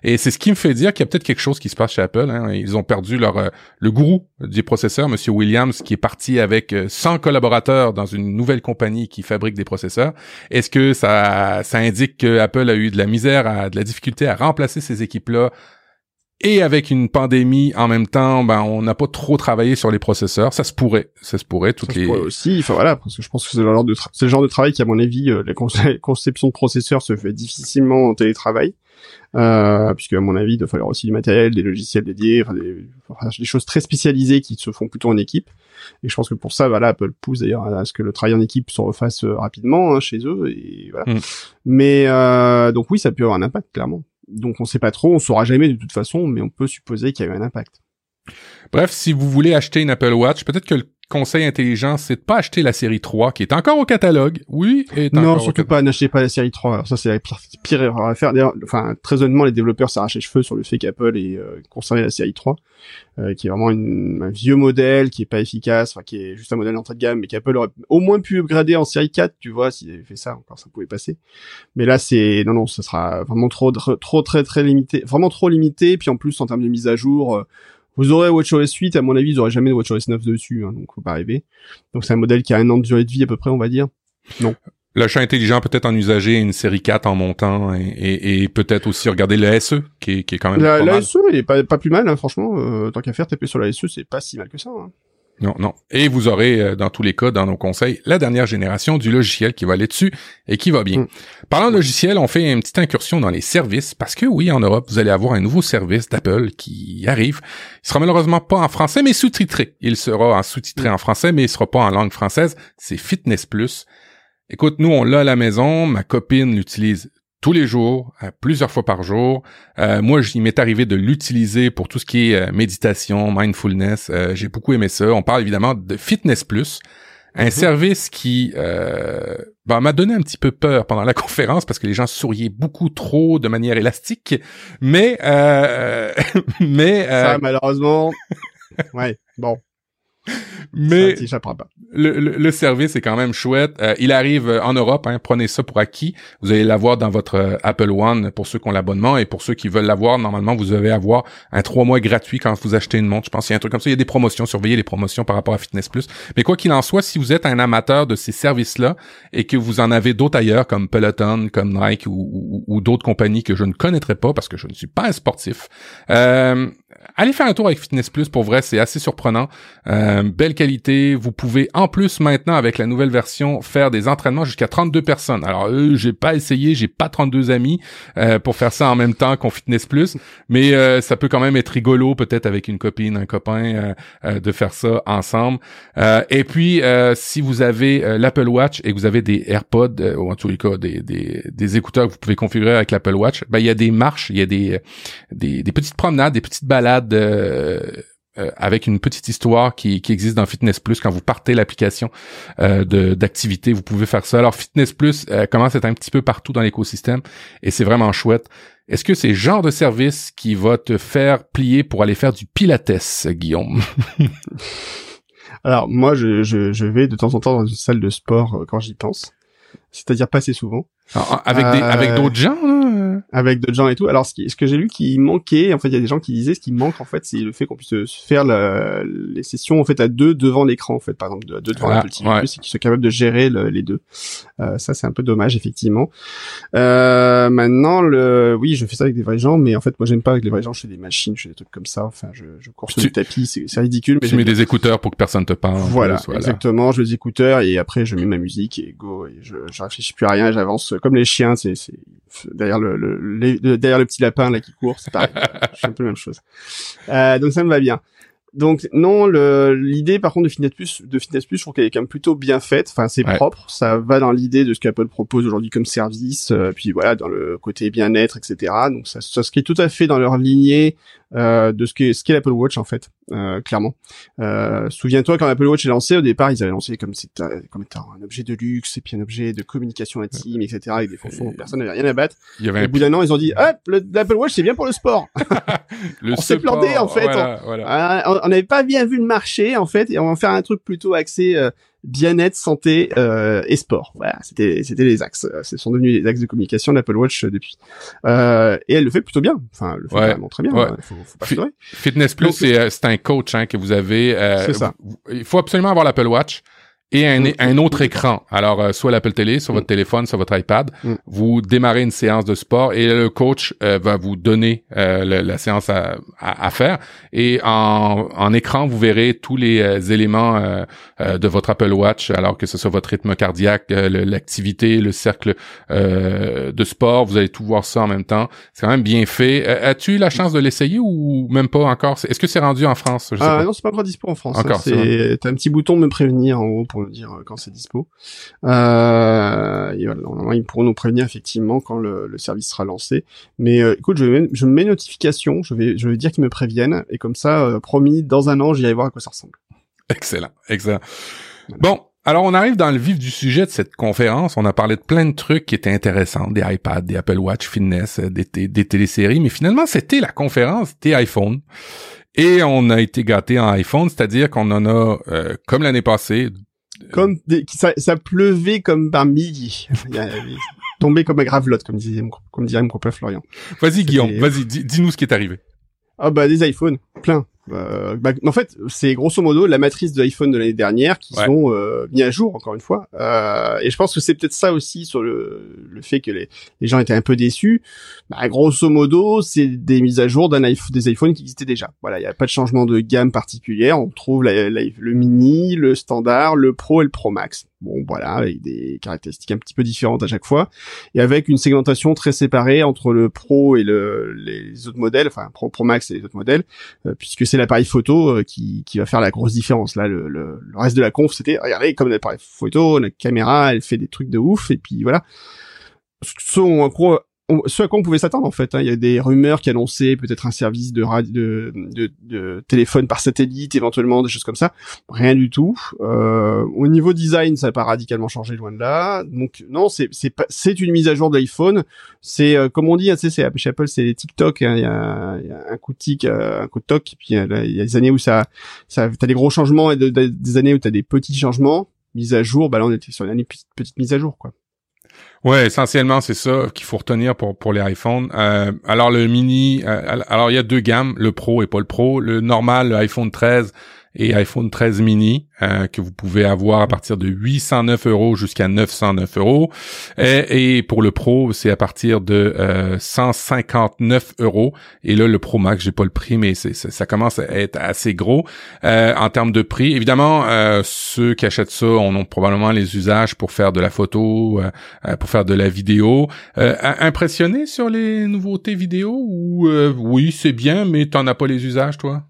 Et c'est ce qui me fait dire qu'il y a peut-être quelque chose qui se passe chez Apple. Hein. Ils ont perdu leur euh, le gourou du processeur, Monsieur Williams, qui est parti avec 100 euh, collaborateurs dans une nouvelle compagnie qui fabrique des processeurs. Est-ce que ça ça indique que Apple a eu de la misère, a de la difficulté à remplacer ces équipes-là et avec une pandémie en même temps, ben on n'a pas trop travaillé sur les processeurs. Ça se pourrait, ça se pourrait. Toutes ça les. Se pourrait aussi, enfin voilà, parce que je pense que c'est le genre de c'est le genre de travail qui, à mon avis, euh, la *laughs* conception de processeurs se fait difficilement en télétravail euh, puisque à mon avis, il doit falloir aussi du matériel, des logiciels dédiés, enfin des, des, choses très spécialisées qui se font plutôt en équipe. Et je pense que pour ça, voilà, Apple pousse d'ailleurs à ce que le travail en équipe se refasse euh, rapidement hein, chez eux. Et voilà. Mm. Mais euh, donc oui, ça peut avoir un impact clairement. Donc on sait pas trop, on saura jamais de toute façon, mais on peut supposer qu'il y a eu un impact. Bref, si vous voulez acheter une Apple Watch, peut-être que conseil intelligent, c'est de pas acheter la série 3 qui est encore au catalogue. Oui, et Non, surtout pas, n'achetez pas la série 3. Alors ça, c'est la pire, pire, erreur à faire. D'ailleurs, enfin, très honnêtement, les développeurs s'arrachent les cheveux sur le fait qu'Apple ait euh, conservé la série 3, euh, qui est vraiment une, un vieux modèle, qui est pas efficace, enfin, qui est juste un modèle d'entrée de gamme, mais qu'Apple aurait au moins pu upgrader en série 4, tu vois, s'il avait fait ça, encore ça pouvait passer. Mais là, c'est, non, non, ça sera vraiment trop, trop, très, très limité, vraiment trop limité, puis en plus, en termes de mise à jour, euh, vous aurez WatchOS 8, à mon avis, vous aurez jamais de WatchOS 9 dessus, hein, donc faut pas rêver. Donc c'est un modèle qui a un an de durée de vie à peu près, on va dire. Non. L'achat intelligent peut-être en usager, une série 4 en montant et, et, peut-être aussi regarder le SE qui est, qui est quand même la, pas la SE il est pas, pas plus mal hein, franchement euh, tant qu'à faire taper sur la SE c'est pas si mal que ça hein. Non, non. Et vous aurez, euh, dans tous les cas, dans nos conseils, la dernière génération du logiciel qui va aller dessus et qui va bien. Mm. Parlant de logiciel, on fait une petite incursion dans les services parce que oui, en Europe, vous allez avoir un nouveau service d'Apple qui arrive. Il sera malheureusement pas en français, mais sous-titré. Il sera en sous-titré mm. en français, mais il sera pas en langue française. C'est Fitness Plus. Écoute, nous, on l'a à la maison. Ma copine l'utilise tous les jours, euh, plusieurs fois par jour. Euh, moi, il m'est arrivé de l'utiliser pour tout ce qui est euh, méditation, mindfulness. J'ai beaucoup aimé ça. On parle évidemment de Fitness Plus, un mhm. service qui ben, m'a donné un petit peu peur pendant la *laughs* conférence parce que les gens souriaient beaucoup trop de manière élastique. Mais *laughs* mais ça malheureusement, ouais, bon. Mais le, le, service est quand même chouette. Euh, il arrive euh, en Europe. Hein, prenez ça pour acquis. Vous allez l'avoir dans votre euh, Apple One pour ceux qui ont l'abonnement et pour ceux qui veulent l'avoir. Normalement, vous devez avoir un trois mois gratuit quand vous achetez une montre. Je pense qu'il y a un truc comme ça. Il y a des promotions. Surveillez les promotions par rapport à Fitness Plus. Mais quoi qu'il en soit, si vous êtes un amateur de ces services-là et que vous en avez d'autres ailleurs comme Peloton, comme Nike ou, ou, d'autres compagnies que je ne connaîtrai pas parce que je ne suis pas un sportif, euh, allez faire un tour avec Fitness Plus. Pour vrai, c'est assez surprenant. Euh, belle qualité. Vous pouvez en plus maintenant avec la nouvelle version faire des entraînements jusqu'à 32 personnes. Alors eux, j'ai pas essayé, j'ai pas 32 amis euh, pour faire ça en même temps qu'on Fitness Plus, mais euh, ça peut quand même être rigolo peut-être avec une copine, un copain de faire ça ensemble. et puis si vous avez l'Apple Watch et que vous avez des AirPods ou en tous les cas des, des, écouteurs que vous pouvez configurer avec l'Apple Watch, ben il y a des marches, il y a des des petites promenades, des petites balades euh, euh, avec une petite histoire qui, qui existe dans Fitness Plus. Quand vous partez l'application euh, d'activité, vous pouvez faire ça. Alors Fitness Plus euh, commence à être un petit peu partout dans l'écosystème et c'est vraiment chouette. Est-ce que c'est le genre de service qui va te faire plier pour aller faire du pilates, Guillaume? *laughs* Alors moi, je, je, je, vais de temps en temps dans une salle de sport quand j'y pense, c'est-à-dire pas assez souvent. Ah, avec des, avec d'autres gens, là? Avec d'autres gens et tout. Alors, ce, qui, ce que j'ai lu qui manquait, en fait, il y a des gens qui disaient ce qui manque, en fait, c'est le fait qu'on puisse faire la, les sessions, en fait, à deux devant l'écran, en fait, par exemple, à deux devant Ah, TV+, ouais. et qu'ils soient capables de gérer le- les deux. Euh, ça, c'est un peu dommage, effectivement. Euh, maintenant, le, oui, je fais ça avec des vrais gens, mais en fait, moi, j'aime pas avec les vrais gens, je fais des machines, je fais des trucs comme ça, enfin, je, je cours sur Tu- le tapis, c'est ridicule, mais Tu mets des écouteurs pour que personne te parle. voilà, exactement. Je mets les écouteurs et après je mets ma musique et go. Et je, je réfléchis plus à rien. J'avance comme les chiens. C'est derrière le, le, le- derrière le petit lapin là qui court. C'est pareil. *laughs* un peu la même chose. Euh, donc ça me va bien. Donc non, l'idée par contre de Fitness Plus, de Fitness Plus, je trouve qu'elle est quand même plutôt bien faite. Enfin, c'est Ouais. propre, ça va dans l'idée de ce qu'Apple propose aujourd'hui comme service, euh, puis voilà dans le côté bien-être, etc. Donc ça, ça s'inscrit tout à fait dans leur lignée euh, de ce qu'est ce qu'est l'Apple Watch en fait, euh, clairement. Euh, Souviens-toi quand l'Apple Watch est lancé, au départ ils avaient lancé comme c'est comme étant un objet de luxe et puis un objet de communication intime, etc. avec des fonctions dont personne n'avait rien à battre. Il y avait Au un bout d'un an ils ont dit hop, le- l'Apple Watch c'est bien pour le sport. *laughs* le on s'est planté, en fait, Voilà, voilà. Euh, on on n'avait pas bien vu le marché en fait et on va faire un truc plutôt axé euh, bien-être, santé euh, et sport. Voilà, c'était c'était les axes. Euh, Ce sont devenus les axes de communication de l'Apple Watch euh, depuis. Euh, et elle le fait plutôt bien. Enfin, elle le fait Ouais. vraiment très bien. Ouais. hein. Faut, faut pas. Fitness Plus, c'est euh, c'est un coach hein, que vous avez. euh, C'est ça. il faut absolument avoir l'Apple Watch et un, Mm. un autre écran. Alors, euh, soit l'Apple Télé, sur votre téléphone, sur votre iPad. Mm. Vous démarrez une séance de sport et le coach euh, va vous donner euh, le- la séance à, à, à faire. Et en, en écran, vous verrez tous les euh, éléments euh, euh, de votre Apple Watch, alors que ce soit votre rythme cardiaque, euh, le- l'activité, le cercle euh, de sport. Vous allez tout voir ça en même temps. C'est quand même bien fait. Euh, As-tu eu la chance de l'essayer ou même pas encore? Est-ce que c'est rendu en France? Je sais Ah pas. non, c'est pas encore dispo en France. Encore, c'est t'as un petit bouton de me prévenir en haut pour me dire euh, quand c'est dispo. Euh, et voilà, normalement ils pourront nous prévenir effectivement quand le, le service sera lancé. Mais euh, écoute, je, vais- je me mets notification, je vais je vais dire qu'ils me préviennent et comme ça, euh, promis, dans un an, j'irai voir à quoi ça ressemble. Excellent, excellent. Bon, alors on arrive dans le vif du sujet de cette conférence. On a parlé de plein de trucs qui étaient intéressants, des iPads, des Apple Watch Fitness, euh, des, des téléséries, mais finalement c'était la conférence des iPhones. Et on a été gâté en iPhone, c'est-à-dire qu'on en a, euh, comme l'année passée, Comme des- ça, ça pleuvait comme par est tombé comme un gravelotte, comme disait comme dirait mon copain Florian. Vas-y Guillaume, vas-y, dis- dis-nous ce qui est arrivé. Ah bah des iPhones, plein. Euh, bah, en fait, c'est grosso modo la matrice de l'iPhone de l'année dernière qui Ouais. sont euh, mis à jour encore une fois. Euh, et je pense que c'est peut-être ça aussi sur le, le fait que les, les gens étaient un peu déçus. Bah, grosso modo, c'est des mises à jour d'un iPhone, des iPhones qui existaient déjà. Voilà, il n'y a pas de changement de gamme particulière. On trouve la- la- le mini, le standard, le Pro et le Pro Max. Bon, voilà, avec des caractéristiques un petit peu différentes à chaque fois et avec une segmentation très séparée entre le Pro et le, les autres modèles, enfin Pro, Pro Max et les autres modèles, euh, puisque c'est l'appareil photo euh, qui, qui va faire la grosse différence. Là, le, le, le reste de la conf, c'était regardez comme l'appareil photo, notre caméra, elle fait des trucs de ouf, et puis voilà. Ce, en gros, on- ce à quoi on pouvait s'attendre en fait. hein. Il y a des rumeurs qui annonçaient peut-être un service de, de, de, de téléphone par satellite, éventuellement des choses comme ça. Rien du tout. Euh, au niveau design, ça n'a pas radicalement changé loin de là. Donc non, c'est c'est une mise à jour de l'iPhone. C'est euh, comme on dit, hein, c'est chez Apple, c'est TikTok. hein. Il y, a, il y a un coup de tic, euh, un coup de toc. Puis il y a des années où ça, ça, t'as des gros changements et de- de- des années où t'as des petits changements. Mise à jour, bah là on était sur une année petite, petite mise à jour quoi. Ouais, essentiellement c'est ça qu'il faut retenir pour pour les iPhones. Euh, alors le mini, euh, alors il y a deux gammes, le Pro et pas le Pro. Le normal, le iPhone 13 et iPhone 13 mini euh, que vous pouvez avoir à partir de 809 euros jusqu'à 909 euros. Et, pour le Pro, c'est à partir de euh, 159 euros. Et là, le Pro Max, j'ai pas le prix, mais ça commence à être assez gros euh, en termes de prix. Évidemment, euh, ceux qui achètent ça, on a probablement les usages pour faire de la photo, euh, euh, pour faire de la vidéo. Euh, impressionné sur les nouveautés vidéo ou euh, oui, c'est bien, mais t'en as pas les usages, toi?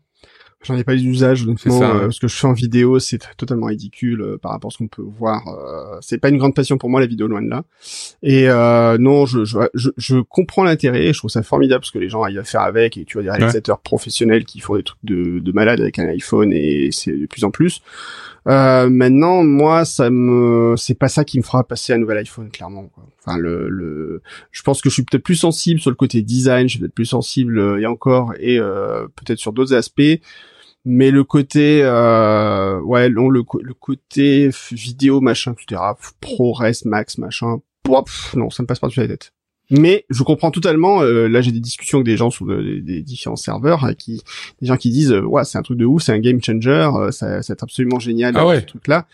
J'en ai pas les usages, honnêtement. ça, euh, ce que je fais en vidéo, c'est totalement ridicule euh, par rapport à ce qu'on peut voir. euh, c'est pas une grande passion pour moi la vidéo loin de là. Et euh, non, je, je, je, je comprends l'intérêt. Je trouve ça formidable parce que les gens arrivent à faire avec. Et tu vois des réalisateurs professionnels qui font des trucs de, de malade avec un iPhone et c'est de plus en plus. Euh, maintenant, moi, ça me, c'est pas ça qui me fera passer un nouvel iPhone, clairement. Quoi. Enfin, le, le, je pense que je suis peut-être plus sensible sur le côté design, je suis peut-être plus sensible euh, et encore et euh, peut-être sur d'autres aspects. Mais le côté, euh, ouais, le, le côté vidéo, machin, etc., ProRes, Max, machin, non, ça me passe pas dessus la tête. Mais je comprends totalement. Euh, là, j'ai des discussions avec des gens sur des, différents serveurs, hein, qui des gens qui disent, euh, ouais, c'est un truc de ouf, c'est un game changer, euh, ça, c'est absolument génial ah ouais. ce truc-là.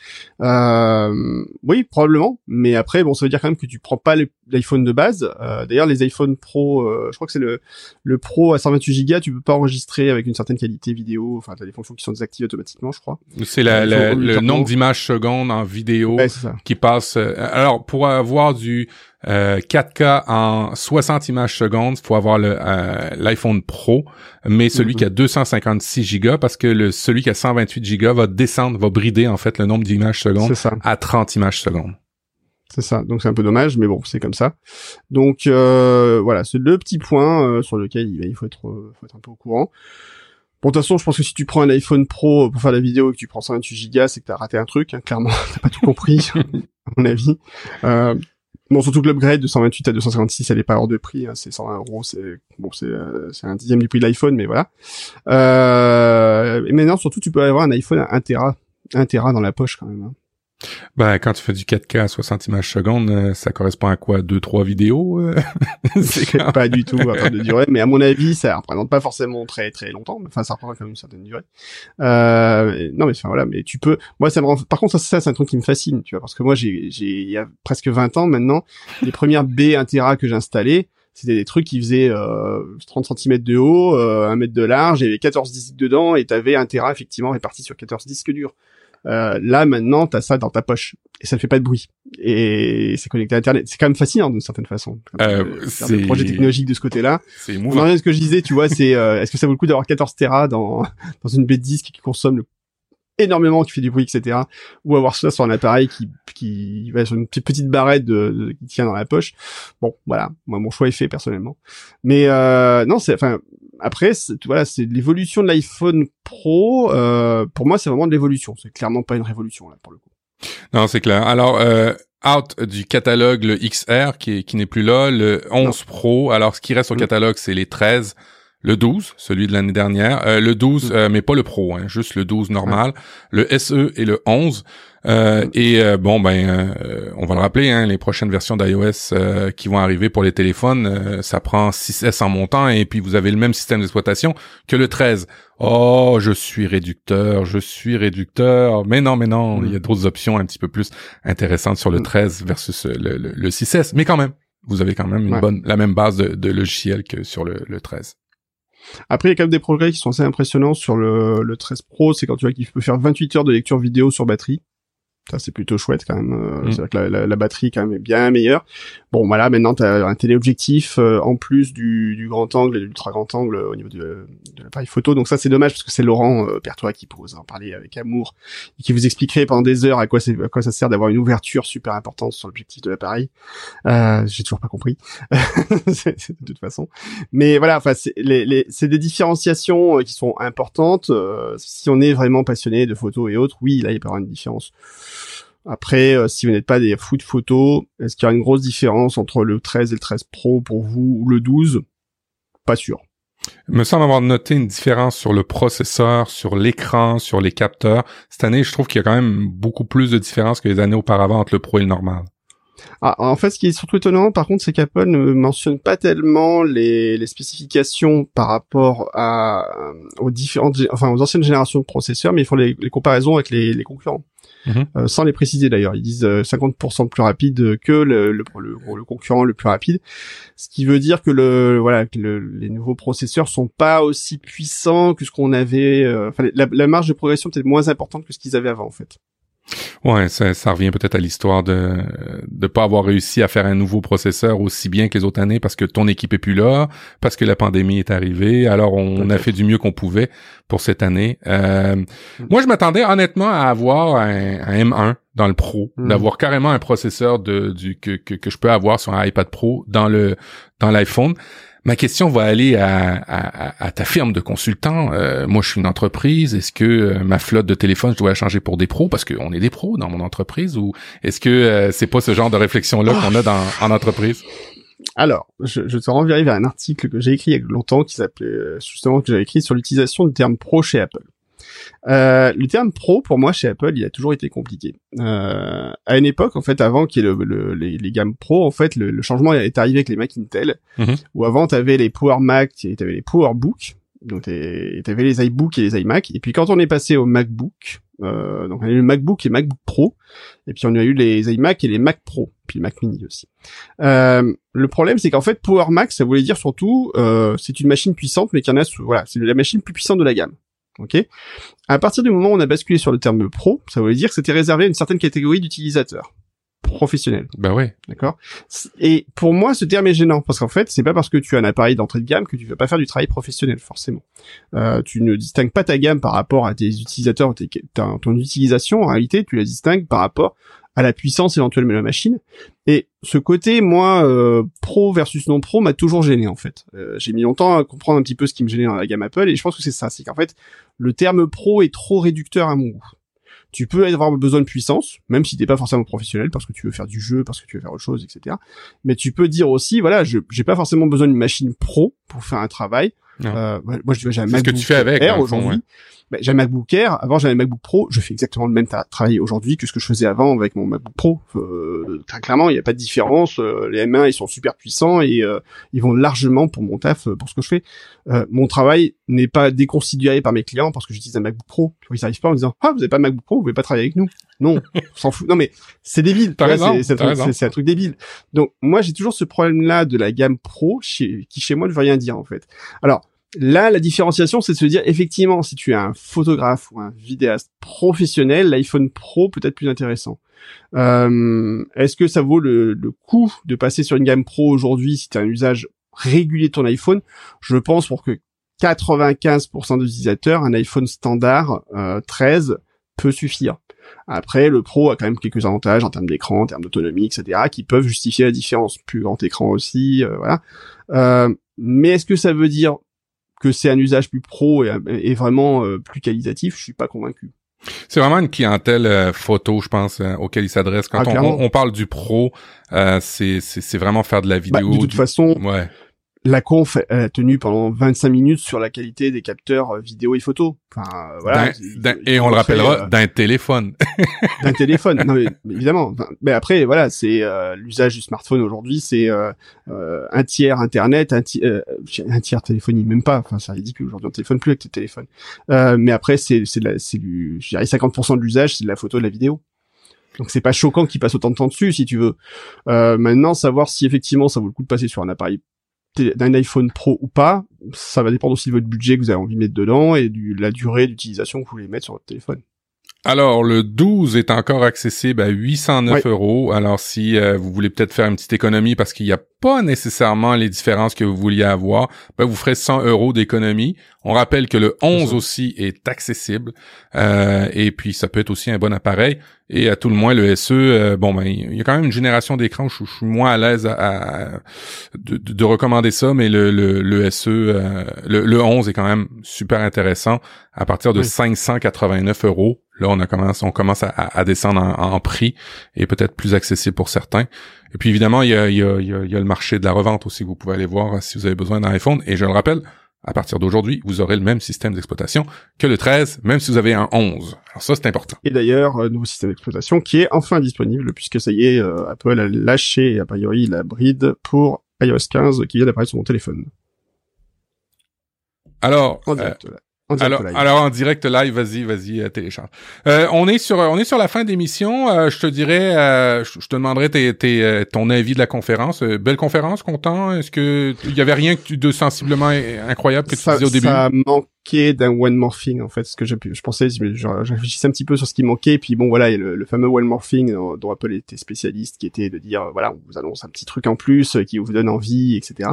oui, probablement. Mais après, bon, ça veut dire quand même que tu prends pas l'iPhone de base. D'ailleurs, les iPhone Pro, je crois que c'est le le Pro à 128 Go, tu peux pas enregistrer avec une certaine qualité vidéo. Enfin, t'as des fonctions qui sont désactivées automatiquement, je crois. C'est le nombre d'images secondes en vidéo qui passe. alors, pour avoir du 4K euh, en 60 images secondes, faut avoir le euh, l'iPhone Pro, mais celui qui a 256 Go parce que le celui qui a 128 Go va descendre, va brider en fait le nombre d'images secondes à 30 images secondes. C'est ça. Donc c'est un peu dommage, mais bon, c'est comme ça. Donc euh, voilà, c'est le petit point sur lequel il, faut être, faut être un peu au courant. Bon, de toute façon, je pense que si tu prends un iPhone Pro pour faire la vidéo et que tu prends 128 Go, c'est que t'as raté un truc. Hein, clairement, *laughs* t'as pas tout compris, *laughs* à mon avis. Euh, Bon, surtout que l'upgrade de 128 à 256, elle est pas hors de prix, hein, c'est 120 euros, c'est bon, c'est euh, c'est un dixième du prix de l'iPhone, mais voilà. Euh, et maintenant, surtout, tu peux avoir un iPhone à 1 Tera, 1 Tera dans la poche quand même. Hein. Ben, quand tu fais du 4K à 60 images secondes, euh, ça correspond à quoi? Deux, trois vidéos euh? *laughs* C'est *laughs* pas du tout à de durée, mais à mon avis, ça représente pas forcément très très longtemps. Enfin, ça représente quand même une certaine durée. Euh, non, mais enfin voilà, mais tu peux. Moi, ça me rend. Par contre, ça, ça c'est un truc qui me fascine, tu vois, parce que moi, j'ai, j'ai, il y a presque 20 ans maintenant, les premières B 1 Tera que j'installais, c'était des trucs qui faisaient euh, 30 cm de haut, euh, 1 mètre de large, il y avait 14 disques dedans, et t'avais 1 Tera effectivement réparti sur 14 disques durs. Euh, là maintenant, t'as ça dans ta poche et ça ne fait pas de bruit et c'est connecté à Internet. C'est quand même fascinant d'une certaine façon. Euh, euh c'est le projet technologique de ce côté-là. C'est émouvant. ce que je disais, tu vois, c'est euh, est-ce que ça vaut le coup d'avoir 14 Tera dans *laughs* dans une baie de disque qui consomme énormément, qui fait du bruit, etc. Ou avoir ça sur un appareil qui qui va sur une petite, barrette de, qui tient dans la poche. Bon, voilà, moi mon choix est fait personnellement. Mais euh, non, c'est enfin après, voilà, c'est l'évolution de l'iPhone Pro. Euh, pour moi, c'est vraiment de l'évolution. C'est clairement pas une révolution là pour le coup. Non, c'est clair. Alors, euh, out du catalogue le XR qui, qui n'est plus là, le 11 Pro. Alors, ce qui reste au catalogue, c'est les 13 le 12, celui de l'année dernière, euh, le 12, euh, mais pas le Pro, hein, juste le 12 normal, le SE et le 11. Euh, et euh, bon, ben, on va le rappeler, hein, les prochaines versions d'iOS qui vont arriver pour les téléphones, ça prend 6S en montant et puis vous avez le même système d'exploitation que le 13. Oh, je suis réducteur, je suis réducteur. Mais non, mais non, il y a d'autres options un petit peu plus intéressantes sur le 13 versus le, le, 6S. Mais quand même, vous avez quand même une bonne, la même base de, de logiciel que sur le, le 13. Après, il y a quand même des progrès qui sont assez impressionnants sur le, le 13 Pro. C'est quand tu vois qu'il peut faire 28 heures de lecture vidéo sur batterie. Ça, c'est plutôt chouette quand même. Euh, mm. C'est vrai que la, la, batterie quand même est bien meilleure. Bon, voilà, maintenant tu as un téléobjectif euh, en plus du, du, grand angle et de l'ultra grand angle au niveau de, de l'appareil photo. Donc ça, c'est dommage parce que c'est Laurent euh, Pertois qui pose en parler avec amour et qui vous expliquerait pendant des heures à quoi, à quoi ça sert d'avoir une ouverture super importante sur l'objectif de l'appareil. Euh, J'ai toujours pas compris *laughs* de toute façon. Mais voilà, enfin, c'est des différenciations qui sont importantes. si on est vraiment passionné de photos et autres, oui, là, il peut y avoir une différence. Après, euh, si vous n'êtes pas des fous de photos, est-ce qu'il y a une grosse différence entre le 13 et le 13 Pro pour vous ou le 12 Pas sûr. Il me semble avoir noté une différence sur le processeur, sur l'écran, sur les capteurs. Cette année, je trouve qu'il y a quand même beaucoup plus de différence que les années auparavant entre le Pro et le normal. Ah, en fait, ce qui est surtout étonnant, par contre, c'est qu'Apple ne mentionne pas tellement les, les spécifications par rapport à aux différentes, enfin aux anciennes générations de processeurs, mais ils font les, les comparaisons avec les, les concurrents. Mhm. Euh, sans les préciser d'ailleurs. Ils disent 50% euh, plus rapide que le, le, le, concurrent le plus rapide, ce qui veut dire que le voilà que les nouveaux processeurs sont pas aussi puissants que ce qu'on avait. Euh, enfin, la, la, marge de progression peut-être moins importante que ce qu'ils avaient avant en fait. Ouais, ça, ça revient peut-être à l'histoire de de pas avoir réussi à faire un nouveau processeur aussi bien que les autres années parce que ton équipe est plus là, parce que la pandémie est arrivée. Alors on, a fait du mieux qu'on pouvait pour cette année. Euh, mm. Moi, je m'attendais honnêtement à avoir un, un M1 dans le Pro, mm. d'avoir carrément un processeur de du que, que, que je peux avoir sur un iPad Pro dans le dans l'iPhone. Ma question va aller à, ta firme de consultant. Euh, moi, je suis une entreprise. Est-ce que euh, ma flotte de téléphone, je dois la changer pour des pros? Parce qu'on est des pros dans mon entreprise ou est-ce que euh, c'est pas ce genre de réflexion-là qu'on a dans, en entreprise? Alors, je, je te renverrai vers un article que j'ai écrit il y a longtemps qui s'appelait justement que j'avais écrit sur l'utilisation du terme pro chez Apple. Euh, le terme pro, pour moi, chez Apple, il a toujours été compliqué. Euh, à une époque, en fait, avant qu'il y ait le, les, les, gammes pro, en fait, le, le, changement est arrivé avec les Mac Intel, Mhm. où avant, tu avais les Power Mac, tu avais les Power Book, donc tu avais les iBook et les iMac, et puis quand on est passé au MacBook, euh, donc on a eu le MacBook et MacBook Pro, et puis on a eu les iMac et les Mac Pro, puis le Mac Mini aussi. Euh, le problème, c'est qu'en fait, Power Mac, ça voulait dire surtout, euh, c'est une machine puissante, mais qu'il y en a, sous- voilà, c'est la machine plus puissante de la gamme. Ok. À partir du moment où on a basculé sur le terme pro, ça voulait dire que c'était réservé à une certaine catégorie d'utilisateurs professionnels. Ben oui. D'accord. Et pour moi, ce terme est gênant parce qu'en fait, c'est pas parce que tu as un appareil d'entrée de gamme que tu vas pas faire du travail professionnel forcément. Euh, tu ne distingues pas ta gamme par rapport à tes utilisateurs, tes, ton utilisation. En réalité, tu la distingues par rapport à la puissance éventuelle de la machine. Et ce côté, moi, euh, pro versus non pro, m'a toujours gêné en fait. Euh, J'ai mis longtemps à comprendre un petit peu ce qui me gênait dans la gamme Apple, et je pense que c'est ça, c'est qu'en fait, le terme pro est trop réducteur à mon goût. Tu peux avoir besoin de puissance, même si t'es pas forcément professionnel, parce que tu veux faire du jeu, parce que tu veux faire autre chose, etc. Mais tu peux dire aussi, voilà, je j'ai pas forcément besoin d'une machine pro pour faire un travail. Euh, moi, je j'ai un C'est ce que MacBook tu fais avec, aujourd'hui. ouais. Ben, j'ai un MacBook Air. Avant, j'avais un MacBook Pro. Je fais exactement le même travail aujourd'hui que ce que je faisais avant avec mon MacBook Pro. Euh, très clairement, il n'y a pas de différence. Euh, les M1, ils sont super puissants et euh, ils vont largement pour mon taf, euh, pour ce que je fais. Euh, mon travail n'est pas déconsidéré par mes clients parce que j'utilise un MacBook Pro. Ils n'arrivent pas en me disant ah vous avez pas de MacBook Pro, vous pouvez pas travailler avec nous. Non, on s'en fout. Non mais c'est débile. C'est- un truc- raison. c'est- c'est un truc débile. Donc moi j'ai toujours ce problème-là de la gamme Pro chez, qui chez moi ne veut rien dire en fait. Alors Là, la différenciation, c'est de se dire, effectivement, si tu es un photographe ou un vidéaste professionnel, l'iPhone Pro peut être plus intéressant. Euh, Est-ce que ça vaut le, le coup de passer sur une gamme Pro aujourd'hui si tu as un usage régulier de ton iPhone? Je pense pour que 95% des utilisateurs, un iPhone standard euh, 13 peut suffire. Après, le Pro a quand même quelques avantages en termes d'écran, en termes d'autonomie, etc., qui peuvent justifier la différence. Plus grand écran aussi, euh, voilà. Euh, mais est-ce que ça veut dire que c'est un usage plus pro et, et vraiment euh, plus qualitatif? Je suis pas convaincu. C'est vraiment une clientèle euh, photo, je pense, euh, auquel il s'adresse. Quand Ah, on, parle du pro, euh, c'est vraiment faire de la Bah, vidéo. de toute du- façon, Ouais. La conf a tenu pendant 25 minutes sur la qualité des capteurs euh, vidéo et photo. Enfin, euh, voilà. Et on le rappellera euh, d'un téléphone. d'un *laughs* téléphone. Non, mais, évidemment. Mais après, voilà, c'est euh, l'usage du smartphone aujourd'hui, c'est euh, un tiers Internet, un, ti- euh, un tiers téléphonie, même pas. Enfin, c'est ridicule aujourd'hui. On téléphone plus avec tes téléphones. Euh, mais après, c'est c'est de la- c'est du, je dirais 50% de l'usage, c'est de la photo, de la vidéo. Donc c'est pas choquant qu'il passe autant de temps dessus, si tu veux. Euh, maintenant, savoir si effectivement ça vaut le coup de passer sur un appareil d'un iPhone Pro ou pas, ça va dépendre aussi de votre budget que vous avez envie de mettre dedans et du la durée d'utilisation que vous voulez mettre sur votre téléphone. Alors, le 12 est encore accessible à 809 Ouais. euros. Alors, si euh, vous voulez peut-être faire une petite économie parce qu'il n'y a pas nécessairement les différences que vous vouliez avoir, ben, vous ferez 100 euros d'économie. On rappelle que le 11 ça. aussi est accessible. Euh, et puis, ça peut être aussi un bon appareil. Et à tout le moins, le SE, euh, bon, ben, il y a quand même une génération d'écran. Je, je suis moins à l'aise à, à- de, de- de recommander ça, mais le, le, le SE, euh, le, le 11 est quand même super intéressant à partir de Oui. 589 euros. Là, on a commencé, on commence à, descendre en, en prix et peut-être plus accessible pour certains. Et puis évidemment, il y a, il y, a, il y, a, il y a le marché de la revente aussi vous pouvez aller voir euh, si vous avez besoin d'un iPhone. Et je le rappelle, à partir d'aujourd'hui, vous aurez le même système d'exploitation que le 13, même si vous avez un 11. Alors ça, c'est important. Et d'ailleurs, euh, nouveau système d'exploitation qui est enfin disponible puisque ça y est, euh, Apple a lâché a priori la bride pour iOS 15 qui vient d'apparaître sur mon téléphone. Alors, En euh, direct, là. En direct alors, live. alors en direct live, vas-y, vas-y, euh, télécharge. Euh, on est sur, on est sur la fin d'émission. Euh, je te dirais, euh, je, je te demanderai tes, tes, euh, ton avis de la conférence. Belle conférence, content? Est-ce que il y avait rien que tu- de sensiblement incroyable que tu ça, disais au début? ça d'un one more thing en fait, ce que j'ai pu- je pensais, je, je réfléchissais un petit peu sur ce qui manquait, puis bon voilà, le, le fameux one more thing dont, dont Apple était spécialiste, qui était de dire voilà, on vous annonce un petit truc en plus euh, qui vous donne envie, etc.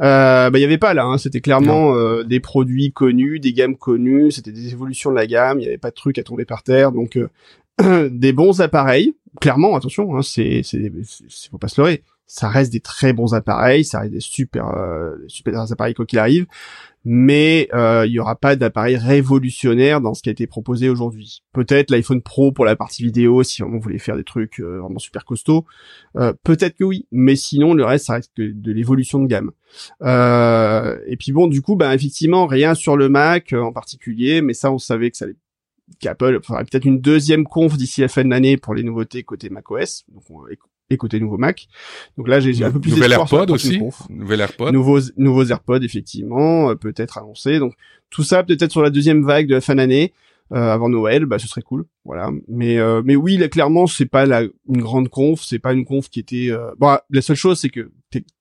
Euh, bah il y avait pas là, hein, c'était clairement euh, des produits connus, des gammes connues, c'était des évolutions de la gamme, il y avait pas de trucs à tomber par terre, donc euh, *clears throat* des bons appareils, clairement, attention, hein, c'est, c'est, c'est, faut pas se leurrer, ça reste des très bons appareils, ça reste des super, euh, super appareils quoi qu'il arrive, mais euh, il y aura pas d'appareil révolutionnaire dans ce qui a été proposé aujourd'hui. Peut-être l'iPhone Pro pour la partie vidéo, si vous voulez faire des trucs euh, vraiment super costauds, euh, peut-être que oui, mais sinon le reste ça reste que de l'évolution de gamme. Euh, et puis bon, du coup, bah effectivement rien sur le Mac en particulier, mais ça on savait que ça allait qu'Apple ferait peut-être une deuxième conf d'ici la fin de l'année pour les nouveautés côté macOS. Donc on, et côté nouveau Mac. Donc là, j'ai un peu plus Nouvel AirPod aussi. Nouvel AirPod. Nouveaux, nouveaux AirPods, effectivement, euh, peut-être annoncé. Donc tout ça, peut-être sur la deuxième vague de la fin d'année. Euh, avant Noël, bah ce serait cool, voilà. Mais euh, mais oui, là clairement c'est pas la une grande conf, c'est pas une conf qui était. Euh... Bon, la seule chose c'est que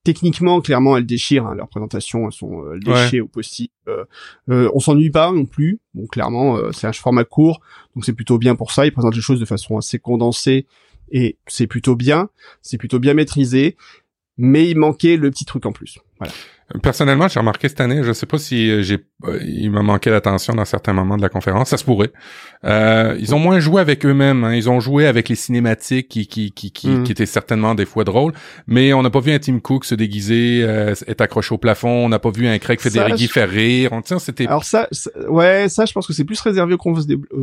techniquement, clairement, elles déchirent hein, leurs présentations, elles sont elles déchirent au possible. on s'ennuie pas non plus, donc clairement c'est un format court, donc c'est plutôt bien pour ça. Ils présentent les choses de façon assez condensée et c'est plutôt bien, c'est plutôt bien maîtrisé, mais il manquait le petit truc en plus. Voilà. Personnellement, j'ai remarqué cette année, je sais pas si euh, j'ai, euh, il m'a manqué l'attention dans certains moments de la conférence, ça se pourrait. Euh, ils ont moins joué avec eux-mêmes, hein. ils ont joué avec les cinématiques qui qui qui qui, qui étaient certainement des fois drôles, mais on n'a pas vu un Tim Cook se déguiser, euh, être accroché au plafond, on n'a pas vu un Craig Federighi faire rire. On tient, c'était. Alors ça, ouais, ça, je pense que c'est plus réservé aux conf,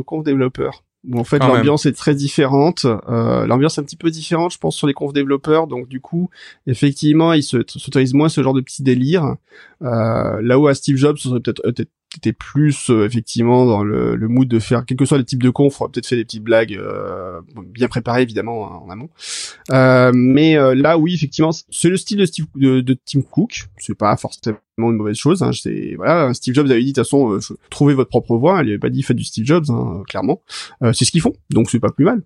aux développeurs où en fait l'ambiance est très différente. Euh, l'ambiance est un petit peu différente, je pense, sur les conf développeurs. Donc du coup, effectivement, ils s'autorisent moins ce genre de petits délires. Euh, là où à Steve Jobs, ce serait peut-être peut t'étais plus euh, effectivement dans le, le mood de faire quel que soit le type de conf, on peut-être fait des petites blagues euh, bien préparées évidemment hein, en amont. Euh, mais euh, là oui effectivement c'est le style de, Steve, de, de Tim Cook, c'est pas forcément une mauvaise chose. Hein, c'est voilà Steve Jobs avait dit de toute façon trouvez votre propre voix, il avait pas dit faites du Steve Jobs hein, clairement. c'est ce qu'ils font donc c'est pas plus mal.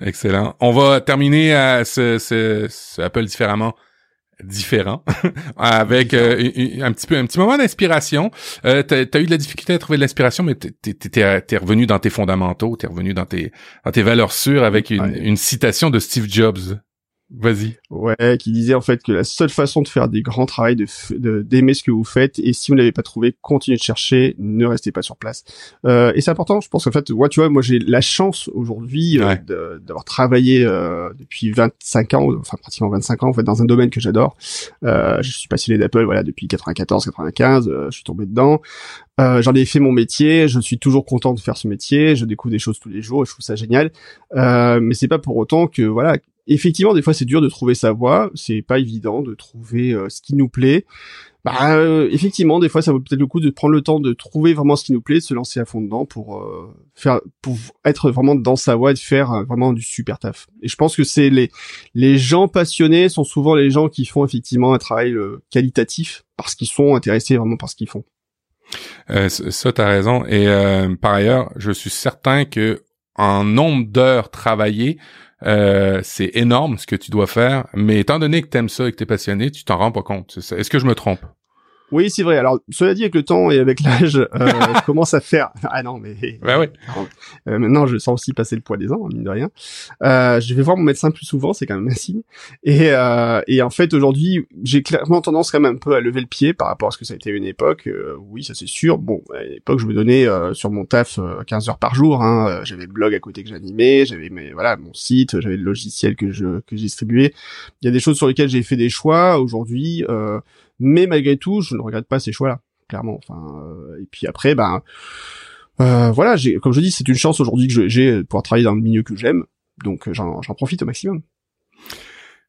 Excellent. On va terminer ce, ce, ce Apple différemment différent. *laughs* Avec euh, un petit peu un petit moment d'inspiration. Euh, t'as as eu de la difficulté à trouver de l'inspiration mais t'es es, revenu dans tes fondamentaux t'es revenu dans tes dans tes valeurs sûres avec une, une citation de Steve Jobs Vas-y. Ouais, qui disait en fait que la seule façon de faire des grands travaux, de d'aimer ce que vous faites, et si vous n'avez pas trouvé, continuez de chercher, ne restez pas sur place. Euh, et c'est important, je pense en fait, moi tu vois, moi j'ai la chance aujourd'hui euh, d'avoir travaillé euh, depuis 25 ans, enfin pratiquement 25 ans en fait dans un domaine que j'adore. Euh, je suis passionné d'Apple, voilà, depuis 94, 95, je suis tombé dedans. Euh, j'en ai fait mon métier, je suis toujours content de faire ce métier, je découvre des choses tous les jours et je trouve ça génial. Euh, mais c'est pas pour autant que voilà, effectivement, des fois, c'est dur de trouver sa voie. C'est pas évident de trouver euh, ce qui nous plaît. Bah, euh, effectivement, des fois, ça vaut peut-être le coup de prendre le temps de trouver vraiment ce qui nous plaît, de se lancer à fond dedans pour euh, faire, pour être vraiment dans sa voie et de faire vraiment du super taf. Et je pense que c'est les les gens passionnés sont souvent les gens qui font effectivement un travail qualitatif parce qu'ils sont intéressés vraiment par ce qu'ils font. Euh, ça, t'as raison. Et par ailleurs, je suis certain que en nombre d'heures travaillées, euh, c'est énorme ce que tu dois faire, mais étant donné que t'aimes ça et que t'es passionné, tu t'en rends pas compte. Est-ce que je me trompe? Oui, c'est vrai. Alors, cela dit, avec le temps et avec l'âge, euh, *laughs* je commence à faire. *laughs* Ah non, mais. Ouais, ouais. *laughs* Euh, maintenant, je sens aussi passer le poids des ans, mine de rien. Euh, je vais voir mon médecin plus souvent, c'est quand même un signe. Et, euh, et en fait, aujourd'hui, j'ai clairement tendance quand même un peu à lever le pied par rapport à ce que ça a été une époque. Euh, oui, ça c'est sûr. Bon, à l'époque, je me donnais euh, sur mon taf 15 heures par jour. Hein. J'avais le blog à côté que j'animais, j'avais mes voilà mon site, j'avais le logiciel que je que je distribuais. Il y a des choses sur lesquelles j'ai fait des choix aujourd'hui. Euh, mais malgré tout, je ne regrette pas ces choix-là, clairement. Enfin, euh, et puis après, ben euh, voilà, j'ai, comme je dis, c'est une chance aujourd'hui que j'ai pouvoir travailler dans le milieu que j'aime, donc euh, j'en, profite au maximum.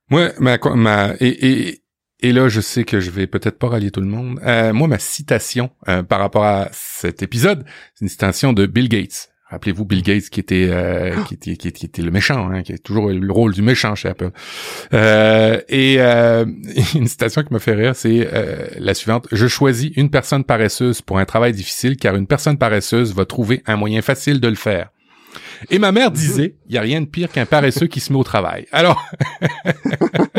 Moi, ma, ma et, et, et là, je sais que je vais peut-être pas rallier tout le monde. moi, ma citation par rapport à cet épisode, c'est une citation de Bill Gates. Rappelez-vous Bill Gates qui était, euh, qui, était, qui, était le méchant, hein, qui a toujours le rôle du méchant chez Apple. Euh, et euh, *laughs* une citation qui me fait rire, c'est euh, la suivante Je choisis une personne paresseuse pour un travail difficile, car une personne paresseuse va trouver un moyen facile de le faire. Et ma mère disait, il y a rien de pire qu'un paresseux qui se met au travail. Alors, *laughs*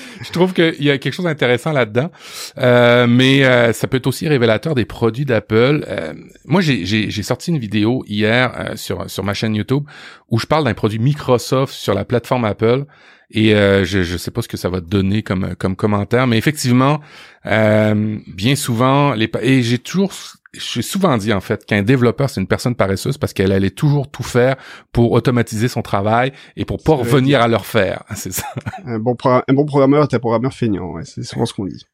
*laughs* je trouve qu'il y a quelque chose d'intéressant là-dedans, euh, mais euh, ça peut être aussi révélateur des produits d'Apple. Euh, moi, j'ai sorti une vidéo hier sur sur ma chaîne YouTube où je parle d'un produit Microsoft sur la plateforme Apple. Et je je sais pas ce que ça va donner comme comme commentaire, mais effectivement, bien souvent les et j'ai toujours j'ai souvent dit en fait qu'un développeur c'est une personne paresseuse parce qu'elle allait toujours tout faire pour automatiser son travail et pour pas revenir à leur faire. C'est ça. *laughs* Un bon, un bon programmeur est un programmeur feignant. Ouais, c'est souvent ce qu'on dit.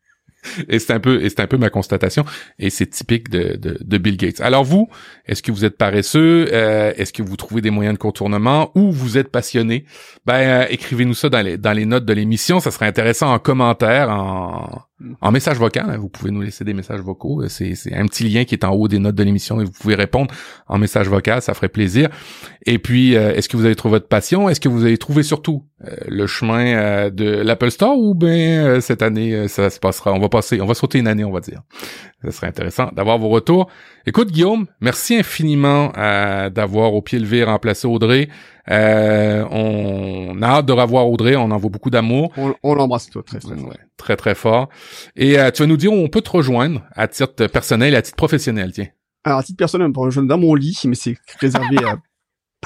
et c'est un peu et c'est un peu ma constatation et c'est typique de, de, de, Bill Gates. Alors vous, est-ce que vous êtes paresseux? Euh, Est-ce que vous trouvez des moyens de contournement? Ou vous êtes passionné? Ben euh, écrivez-nous ça dans les dans les notes de l'émission, ça serait intéressant en commentaire, en en message vocal, hein, vous pouvez nous laisser des messages vocaux. C'est, c'est un petit lien qui est en haut des notes de l'émission et vous pouvez répondre en message vocal, ça ferait plaisir. Et puis, euh, est-ce que vous avez trouvé votre passion? Est-ce que vous avez trouvé surtout euh, le chemin euh, de l'Apple Store ou bien cette année ça se passera? On va passer, on va sauter une année, on va dire. Ce serait intéressant d'avoir vos retours. Écoute Guillaume, merci infiniment d'avoir au pied levé remplacé Audrey. Euh, on a hâte de revoir Audrey, on envoie beaucoup d'amour. On, l'embrasse toi très très fort. très très fort. Et euh, tu vas nous dire où on peut te rejoindre à titre personnel et à titre professionnel, tiens. Alors à titre personnel, on peut rejoindre dans mon lit, mais c'est réservé à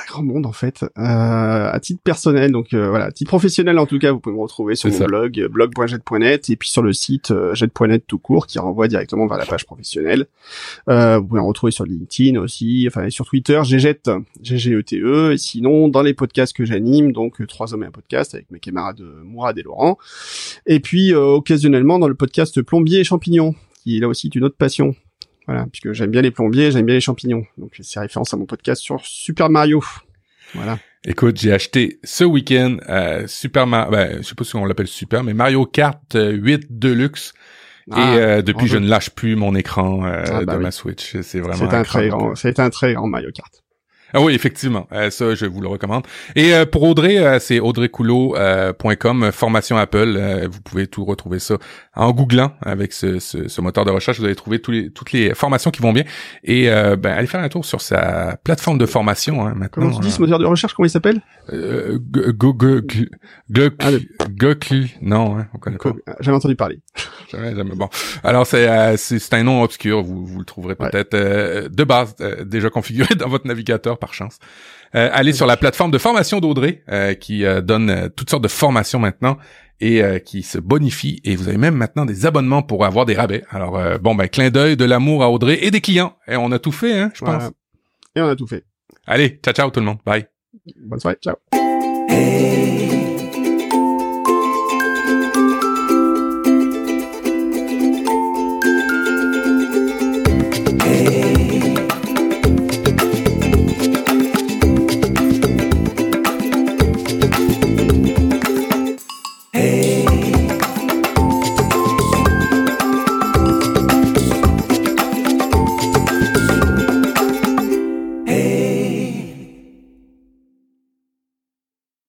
pas grand monde en fait. Euh, à titre personnel, donc euh, voilà, à titre professionnel en tout cas, vous pouvez me retrouver sur mon blog euh, blog.jet.net et puis sur le site jet.net tout court qui renvoie directement vers la page professionnelle. Euh, vous pouvez me retrouver sur LinkedIn aussi, enfin sur Twitter, GGET, GGETE, e, et sinon dans les podcasts que j'anime, donc trois hommes et un podcast avec mes camarades Mourad et Laurent, et puis occasionnellement dans le podcast Plombier et Champignons qui là aussi une autre passion voilà, puisque j'aime bien les plombiers, j'aime bien les champignons. Donc c'est référence à mon podcast sur Super Mario. Voilà. Écoute, j'ai acheté ce week-end euh, Super Mario, ben, je sais pas si on l'appelle Super, mais Mario Kart 8 euh, Deluxe. et ah, euh, depuis, je ne lâche plus mon écran euh, ah, bah de ma Switch. C'est vraiment. C'est un très grand. C'est un très grand Mario Kart. Ah oui, effectivement. Euh, ça, je vous le recommande. Et euh, pour Audrey, euh, c'est audreycoulot.com, formation Apple. vous pouvez tout retrouver ça en googlant avec ce, ce, ce, moteur de recherche. Vous allez trouver tous les, toutes les formations qui vont bien. Et ben, allez faire un tour sur sa plateforme de formation. Hein, maintenant, Comment tu dis ce moteur de recherche Comment il s'appelle Google. Non, hein, on connaît pas. J'avais entendu parler. *laughs* Jamais, jamais. Bon, alors c'est c'est un nom obscur. Vous, vous le trouverez peut-être de base déjà configuré *laughs* dans votre navigateur par chance. Euh, allez sur la plateforme de formation d'Audrey euh, qui euh, donne toutes sortes de formations maintenant et qui se bonifie et vous avez même maintenant des abonnements pour avoir des rabais. Alors bon ben clin d'œil, de l'amour à Audrey et des clients. Et on a tout fait hein, je pense. Et on a tout fait. Allez, ciao ciao tout le monde. Bye. Bonne soirée, ciao.